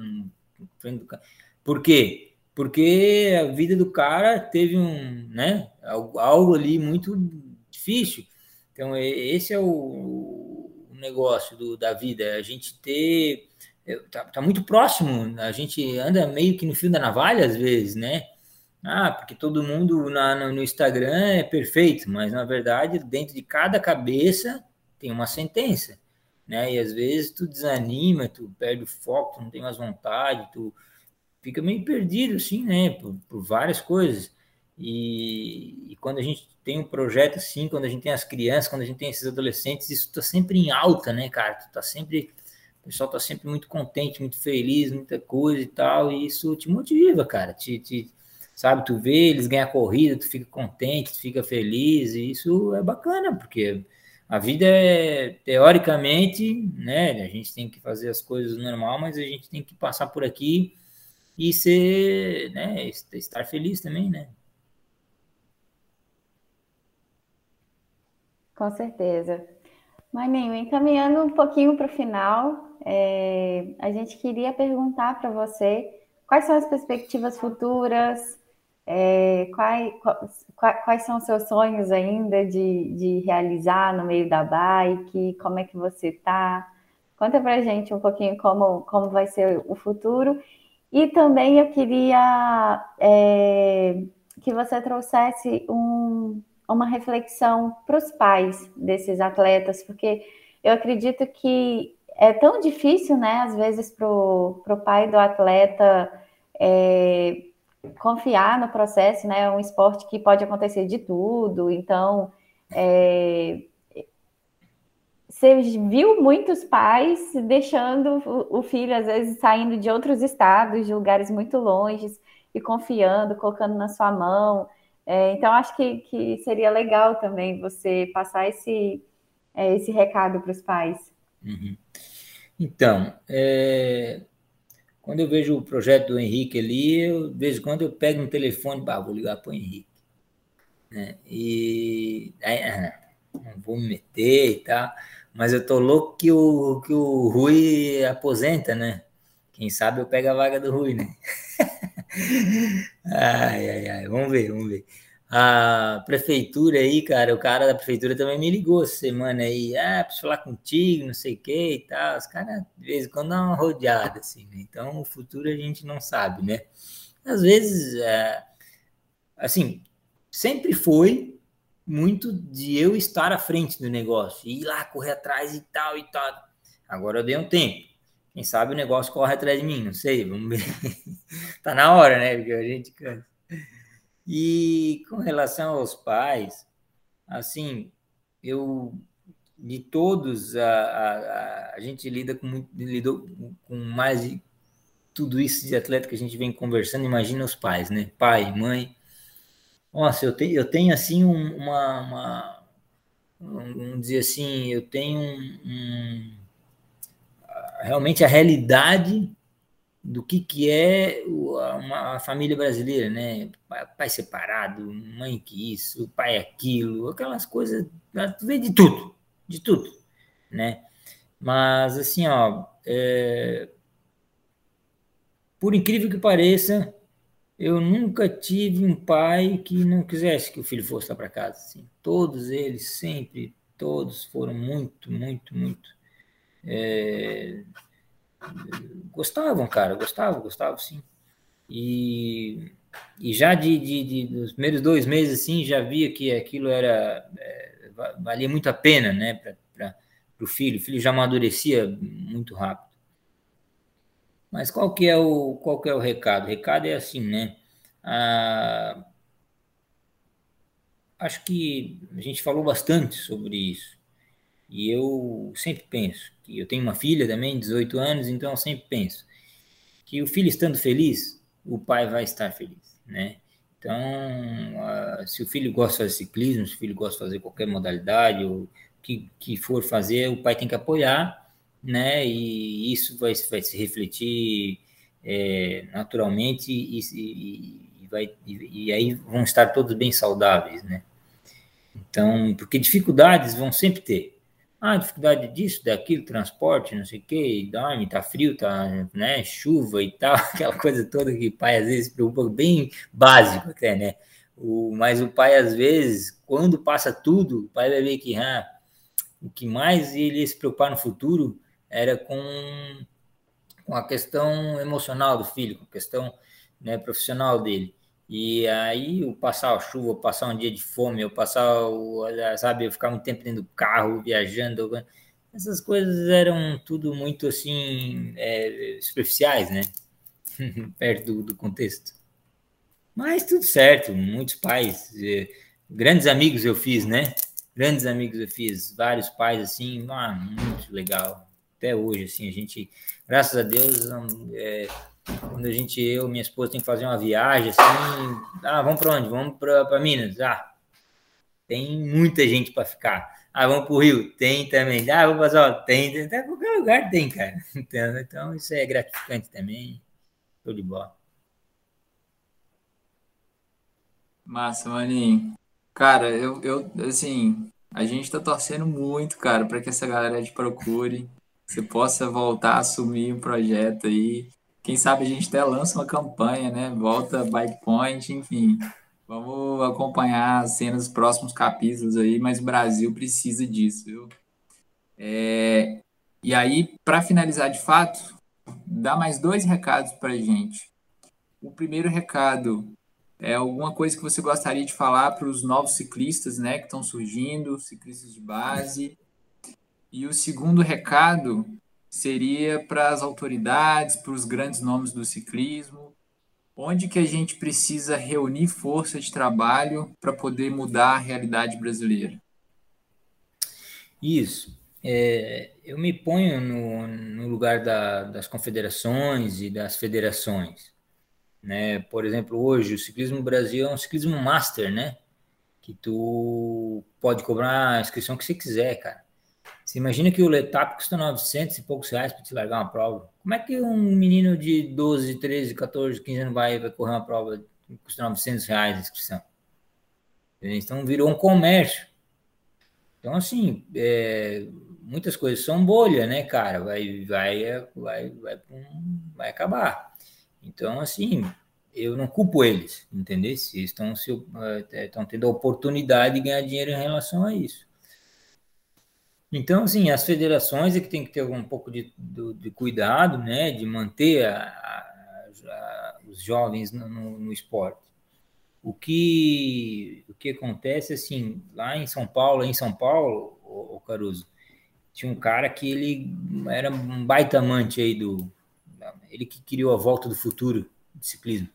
frente do carro. Por quê? Porque a vida do cara teve um, né, algo ali muito difícil. Então, esse é o, negócio do, da vida, a gente ter tá, tá, muito próximo, a gente anda meio que no fio da navalha às vezes, né? Ah, porque todo mundo na, no Instagram é perfeito, mas na verdade, dentro de cada cabeça tem uma sentença, né? E às vezes tu desanima, tu perde o foco, tu não tem mais vontade, tu fica meio perdido, assim, né? Por, por várias coisas. E, e, quando a gente tem um projeto assim, quando a gente tem as crianças, quando a gente tem esses adolescentes, isso tá sempre em alta, né, cara? Tu tá sempre o pessoal tá sempre muito contente, muito feliz, muita coisa e tal, e isso te motiva, cara, te, te, sabe? Tu vê eles ganhar corrida, tu fica contente, tu fica feliz, e isso é bacana, porque a vida é, teoricamente, né? A gente tem que fazer as coisas normal, mas a gente tem que passar por aqui e ser, né? Estar feliz também, né? Com certeza. Maninho, encaminhando um pouquinho para o final, é, a gente queria perguntar para você quais são as perspectivas futuras, é, quais, quais, quais, são os seus sonhos ainda de, de realizar no meio da bike? Como é que você está? Conta para gente um pouquinho como, como vai ser o futuro. E também eu queria é, que você trouxesse um, uma reflexão para os pais desses atletas, porque eu acredito que é tão difícil, né, às vezes, para o pai do atleta é, confiar no processo, né? É um esporte que pode acontecer de tudo, então é, você viu muitos pais deixando o filho, às vezes, saindo de outros estados, de lugares muito longes, e confiando, colocando na sua mão. É, então, acho que, que seria legal também você passar esse, é, esse recado para os pais. Uhum. Então, é, quando eu vejo o projeto do Henrique ali, eu, de vez em quando eu pego um telefone, bah, vou ligar para o Henrique. Né? E aí, não vou me meter e tal, mas eu tô louco que o, que o Rui aposenta, né? Quem sabe eu pego a vaga do Rui, né? [LAUGHS] ai, ai, ai, vamos ver, vamos ver a prefeitura aí, cara, o cara da prefeitura também me ligou essa semana aí, ah, preciso falar contigo, não sei o que e tal. Os caras, de vez em quando, dão uma rodeada, assim, né? Então, o futuro a gente não sabe, né? Às vezes, é, assim, sempre foi muito de eu estar à frente do negócio, ir lá, correr atrás e tal e tal. Agora eu dei um tempo. Quem sabe o negócio corre atrás de mim, não sei, vamos ver. [LAUGHS] tá na hora, né? Porque a gente cansa. E com relação aos pais, assim, eu de todos a, a, a gente lida com lidou com mais de tudo isso de atleta que a gente vem conversando, imagina os pais, né? Pai, mãe. Nossa, eu tenho, eu tenho assim uma, uma vamos dizer assim, eu tenho um, um, realmente a realidade do que, que é uma família brasileira, né? Pai separado, mãe que isso, pai aquilo, aquelas coisas, tu vê de tudo, de tudo, né? Mas assim, ó, é... por incrível que pareça, eu nunca tive um pai que não quisesse que o filho fosse lá para casa. Assim. Todos eles, sempre, todos foram muito, muito, muito. É gostavam, cara, gostavam, gostavam, sim. E, e já de, de, de, dos primeiros dois meses, assim, já via que aquilo era é, valia muito a pena, né, para o filho. O filho já amadurecia muito rápido. Mas qual que é o qual que é o recado? O recado é assim, né? Ah, acho que a gente falou bastante sobre isso. E eu sempre penso que eu tenho uma filha também, 18 anos, então eu sempre penso que o filho estando feliz, o pai vai estar feliz, né? Então, se o filho gosta de ciclismo, se o filho gosta de fazer qualquer modalidade, ou que, que for fazer, o pai tem que apoiar, né? E isso vai, vai se refletir é, naturalmente e, e, e vai, e, e, aí vão estar todos bem saudáveis, né? Então, porque dificuldades vão sempre ter. Ah, dificuldade disso, daquilo, transporte, não sei o quê, dorme, tá frio, tá, né, chuva e tal, [LAUGHS] aquela coisa toda que o pai às vezes se preocupa, bem básico até, né? O, mas o pai, às vezes, quando passa tudo, o pai vai ver que ah, o que mais ele se preocupar no futuro era com, com a questão emocional do filho, com a questão né, profissional dele. E aí, eu passar a chuva, passar um dia de fome, eu passar, sabe, eu ficar muito tempo dentro do carro, viajando, essas coisas eram tudo muito assim, é, superficiais, né? [LAUGHS] Perto do, do, contexto. Mas tudo certo, muitos pais, é, grandes amigos eu fiz, né? Grandes amigos eu fiz, vários pais assim, ah, muito legal. Até hoje, assim, a gente, graças a Deus, é, quando a gente, eu minha esposa, tem que fazer uma viagem, assim, ah, vamos para onde? Vamos para Minas. Ah, tem muita gente para ficar. Ah, vamos para o Rio? Tem também. Ah, vamos ó, tem, tem, até qualquer lugar tem, cara. [LAUGHS] Então, então, isso é gratificante também. Show de bola. Massa, maninho. Cara, eu, eu, assim, a gente tá torcendo muito, cara, para que essa galera te procure, você possa voltar a assumir o projeto aí. Quem sabe a gente até lança uma campanha, né? Volta Bike Point, enfim. Vamos acompanhar as cenas dos próximos capítulos aí, mas o Brasil precisa disso, viu? É, e aí, para finalizar de fato, dá mais dois recados para gente. O primeiro recado é alguma coisa que você gostaria de falar para os novos ciclistas, né, que estão surgindo, ciclistas de base. E o segundo recado seria para as autoridades, para os grandes nomes do ciclismo, onde que a gente precisa reunir força de trabalho para poder mudar a realidade brasileira? Isso. É, eu me ponho no, no lugar da, das confederações e das federações. Né? Por exemplo, hoje o ciclismo Brasil é um ciclismo master, né? Que tu pode cobrar a inscrição que você quiser, cara. Você imagina que o Letap custa 900 e poucos reais para te largar uma prova. Como é que um menino de 12, 13, 14, 15 anos vai, vai correr uma prova que custa 900 reais a inscrição? Então virou um comércio. Então, assim, é, muitas coisas são bolha, né, cara? Vai, vai, vai, vai, vai acabar. Então, assim, eu não culpo eles, entendeu? Estão, se, é, estão tendo a oportunidade de ganhar dinheiro em relação a isso. Então, assim, as federações é que tem que ter um pouco de, de, de cuidado, né, de manter a, a, os jovens no, no, no, esporte. O que, o que acontece, assim, lá em São Paulo, em São Paulo, o, o Caruso, tinha um cara que ele era um baita amante aí do... Ele que criou a volta do futuro de ciclismo.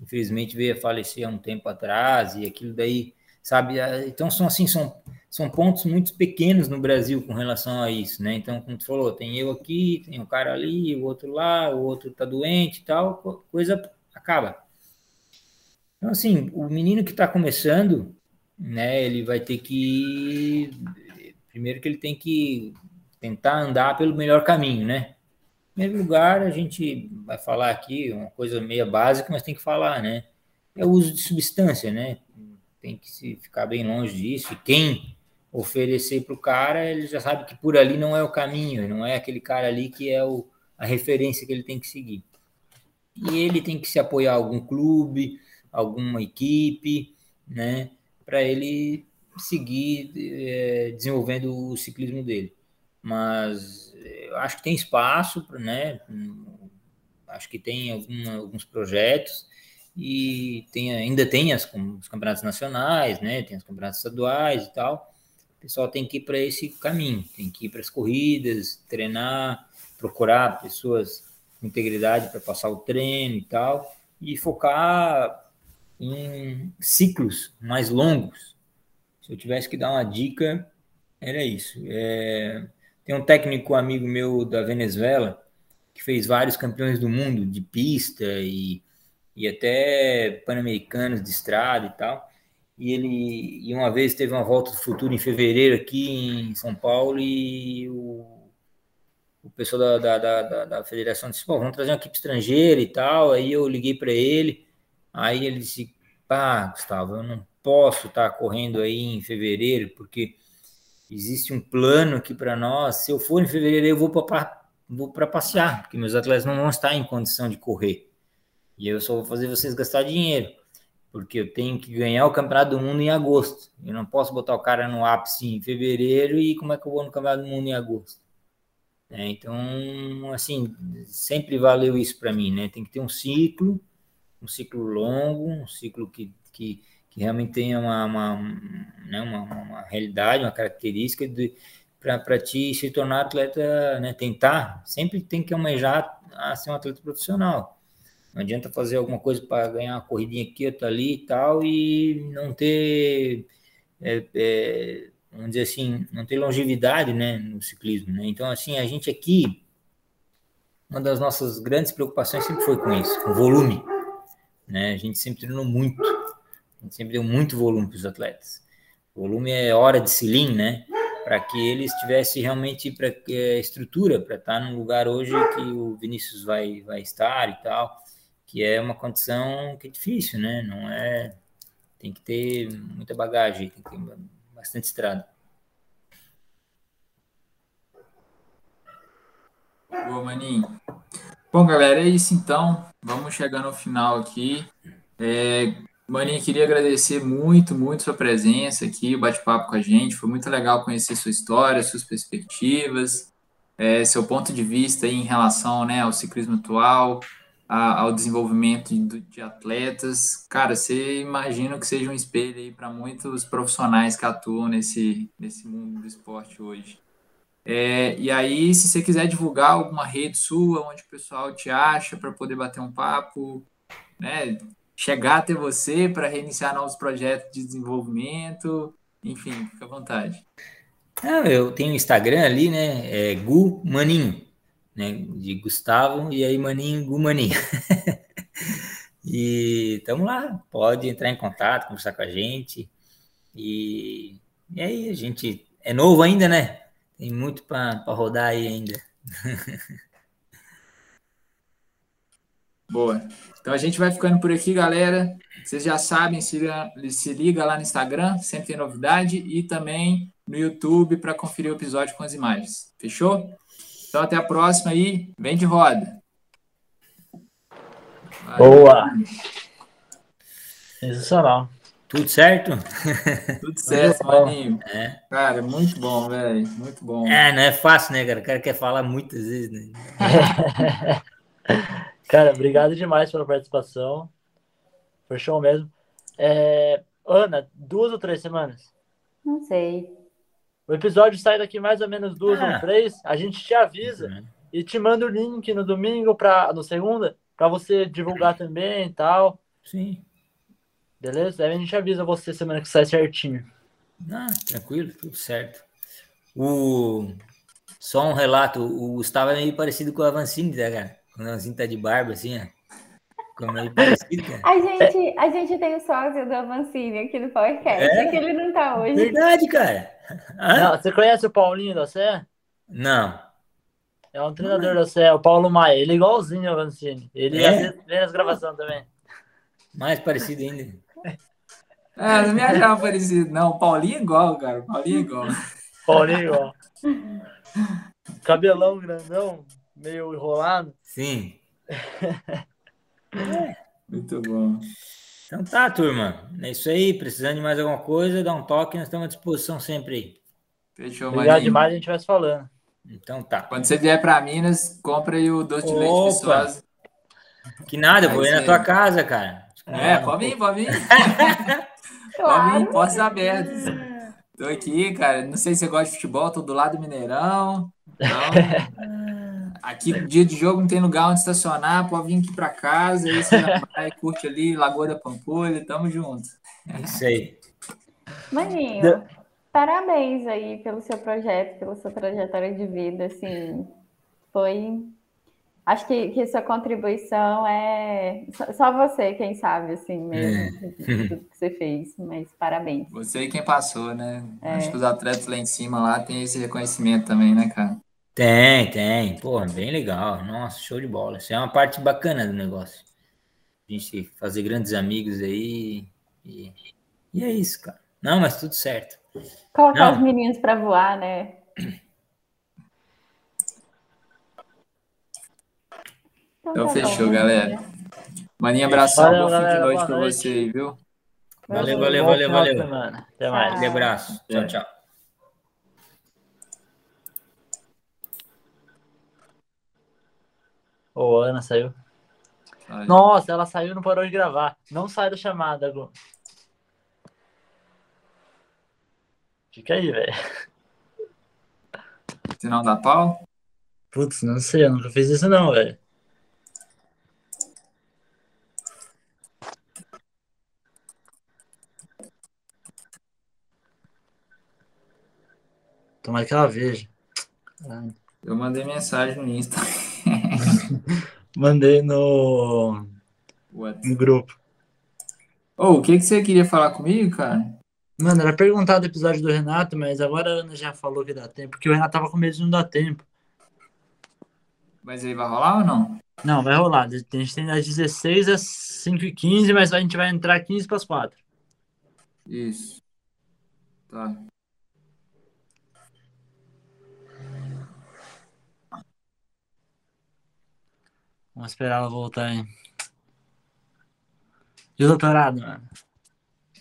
Infelizmente veio a falecer há um tempo atrás e aquilo daí, sabe? Então, são assim, são são pontos muito pequenos no Brasil com relação a isso, né? Então, como tu falou, tem eu aqui, tem o cara ali, o outro lá, o outro tá doente e tal, coisa acaba. Então, assim, o menino que está começando, né, ele vai ter que. Primeiro que ele tem que tentar andar pelo melhor caminho, né? Em primeiro lugar, a gente vai falar aqui uma coisa meio básica, mas tem que falar, né? É o uso de substância, né? Tem que se ficar bem longe disso. E quem oferecer para o cara, ele já sabe que por ali não é o caminho, não é aquele cara ali que é o, a referência que ele tem que seguir. E ele tem que se apoiar a algum clube, alguma equipe, né, para ele seguir é, desenvolvendo o ciclismo dele. Mas eu acho que tem espaço, né, acho que tem alguns projetos e tem, ainda tem as, os campeonatos nacionais, né, tem os campeonatos estaduais e tal, pessoal tem que ir para esse caminho, tem que ir para as corridas, treinar, procurar pessoas com integridade para passar o treino e tal, e focar em ciclos mais longos. Se eu tivesse que dar uma dica, era isso. É, tem um técnico amigo meu da Venezuela que fez vários campeões do mundo de pista e, e até pan-americanos de estrada e tal. E ele e uma vez teve uma volta do futuro em fevereiro aqui em São Paulo e o, o pessoal da, da, da, da federação disse: vamos trazer uma equipe estrangeira e tal. Aí eu liguei para ele, aí ele disse: Pá, Gustavo, eu não posso estar tá correndo aí em fevereiro porque existe um plano aqui para nós. Se eu for em fevereiro, eu vou para vou passear, porque meus atletas não vão estar em condição de correr. E eu só vou fazer vocês gastar dinheiro, porque eu tenho que ganhar o Campeonato do Mundo em agosto. Eu não posso botar o cara no ápice em fevereiro e como é que eu vou no Campeonato do Mundo em agosto? É, então, assim, sempre valeu isso para mim, né? Tem que ter um ciclo, um ciclo longo, um ciclo que, que, que realmente tenha uma, uma, né, uma, uma realidade, uma característica para ti se tornar atleta, né, tentar, sempre tem que almejar a ser um atleta profissional. Não adianta fazer alguma coisa para ganhar uma corridinha aqui, outra ali e tal, e não ter, é, é, vamos dizer assim, não ter longevidade né, no ciclismo. Né? Então, assim, a gente aqui, uma das nossas grandes preocupações sempre foi com isso, com volume. Né? A gente sempre treinou muito, a gente sempre deu muito volume para os atletas. Volume é hora de cilim, né? para que eles tivessem realmente pra, é, estrutura para estar no lugar hoje que o Vinícius vai, vai estar e tal, que é uma condição que é difícil, né? Não é. Tem que ter muita bagagem, tem que ter bastante estrada. Boa, Maninho. Bom, galera, é isso então. Vamos chegando ao final aqui. É, Maninha, queria agradecer muito, muito sua presença aqui, o bate-papo com a gente. Foi muito legal conhecer sua história, suas perspectivas, é, seu ponto de vista em relação né, ao ciclismo atual, a, ao desenvolvimento de, de, atletas. Cara, você imagina que seja um espelho aí para muitos profissionais que atuam nesse, nesse mundo do esporte hoje. É, e aí, se você quiser divulgar alguma rede sua, onde o pessoal te acha para poder bater um papo, né? chegar até você para reiniciar novos projetos de desenvolvimento. Enfim, fica à vontade. Ah, eu tenho Instagram ali, né? É Gu Maninho, né? De Gustavo, e aí Maninho, Gu Maninho. [LAUGHS] e estamos lá, pode entrar em contato, conversar com a gente. E, e aí, a gente é novo ainda, né? Tem muito para rodar aí ainda. [LAUGHS] Boa. Então a gente vai ficando por aqui, galera. Vocês já sabem, se, se liga lá no Instagram, sempre tem novidade, e também no YouTube para conferir o episódio com as imagens. Fechou? Então até a próxima aí. Vem de roda. Boa! Sensacional. Tudo certo? [LAUGHS] Tudo certo, maninho. É. Cara, muito bom, velho. Muito bom. É, não é fácil, né, cara? O cara quer falar muitas vezes, né? [LAUGHS] Cara, obrigado demais pela participação. Foi show mesmo. É... Ana, duas ou três semanas? Não sei. O episódio sai daqui mais ou menos duas ah. ou três. A gente te avisa uhum. e te manda o link no domingo, pra, no segunda, para você divulgar também e tal. Sim. Beleza? Aí a gente avisa você semana que sai certinho. Ah, tranquilo, tudo certo. O... Só um relato, o Gustavo é meio parecido com o Avancini, né, cara? Quando assim tá de barba, assim, ó. Como é. A gente, a gente tem o sócio do Avancini aqui no podcast, é? que ele não tá hoje. Verdade, cara. Não, você conhece o Paulinho da Sé? Não. É um treinador da Sé, o Paulo Maia. Ele é igualzinho ao Avancini. Ele é? vem nas gravações também. Mais parecido ainda. É, não me achava parecido, não. Paulinho é igual, cara. Paulinho é igual. Paulinho é igual. Cabelão grandão, meio enrolado. Sim. [LAUGHS] Muito bom. Então tá, turma. É isso aí. Precisando de mais alguma coisa, dá um toque, nós estamos à disposição sempre aí. Fechou, Obrigado Marinho. demais, a gente vai se falando. Então tá. Quando você vier para Minas, compra aí o doce de Opa. leite viçosa. Que nada, eu vou ir na tua casa, cara. É, pode vir, pode vir. [LAUGHS] Pode vir, portas abertas. Tô aqui, cara. Não sei se você gosta de futebol, tô do lado do Mineirão. Então, [LAUGHS] Aqui, dia de jogo, não tem lugar onde estacionar, pode vir aqui para casa, aí você vai, curte ali, Lagoa da Pampulha, tamo junto. É isso aí. Maninho, parabéns aí pelo seu projeto, pela sua trajetória de vida, assim, foi Acho que, que sua contribuição é só você, quem sabe, assim, mesmo, [LAUGHS] é. tudo que você fez. Mas parabéns. Você e quem passou, né? É. Acho que os atletas lá em cima lá têm esse reconhecimento também, né, cara? Tem, tem. Pô, bem legal. Nossa, show de bola. Isso é uma parte bacana do negócio. A gente fazer grandes amigos aí. E, e é isso, cara. Não, mas tudo certo. Colocar os meninos para voar, né? Então, então tá fechou, bom, galera. Maninha, abração. Valeu, bom galera, fim de noite pra você aí, viu? Valeu, valeu, valeu, valeu. Até mais. Um abraço. Tchau, tchau. Ô, Ana saiu. Ai. Nossa, ela saiu e não parou de gravar. Não sai da chamada, Gu. Fica aí, velho. Se não dá pau? Putz, não sei, eu nunca fiz isso não, velho. Tomara que ela veja. Eu mandei mensagem no Insta. Mandei no, What? no grupo. Ô, oh, o que, que você queria falar comigo, cara? Mano, era perguntar do episódio do Renato, mas agora a Ana já falou que dá tempo, porque o Renato tava com medo de não dar tempo. Mas ele vai rolar ou não? Não, vai rolar. A gente tem das 16 às 5h15, mas a gente vai entrar 15 para as 4. Isso. Tá. Vamos esperar ela voltar aí. E o doutorado, mano?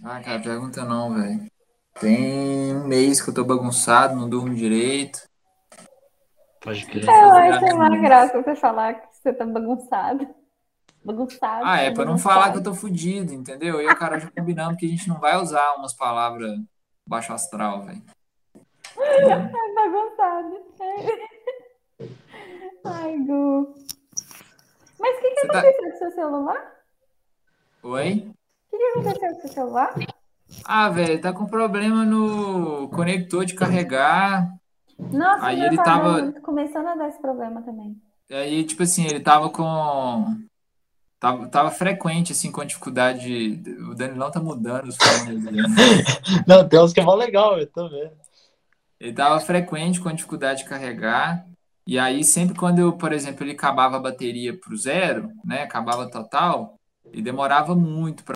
Ah, cara, pergunta não, velho. Tem um mês que eu tô bagunçado, não durmo direito. Pode crer. Eu acho uma graça você falar que você tá bagunçado. Bagunçado. Ah, é, pra não falar que eu tô fudido, entendeu? Eu e o cara já combinamos que a gente não vai usar umas palavras baixo astral, velho. É [LAUGHS] bagunçado. Ai, Gu. Mas o que, que tá aconteceu tá... com seu celular? Oi? O que, que aconteceu com seu celular? Ah, velho, tá com problema no conector de carregar. Nossa, aí ele tava começando a dar esse problema também. Aí, tipo assim, ele tava com tava, tava frequente assim com dificuldade. O Danilão tá mudando os fones. Né? Não, tem uns que é mó legal, eu tô vendo. Ele tava frequente com dificuldade de carregar. E aí, sempre quando eu, por exemplo, ele acabava a bateria para o zero, né? Acabava total, e demorava muito para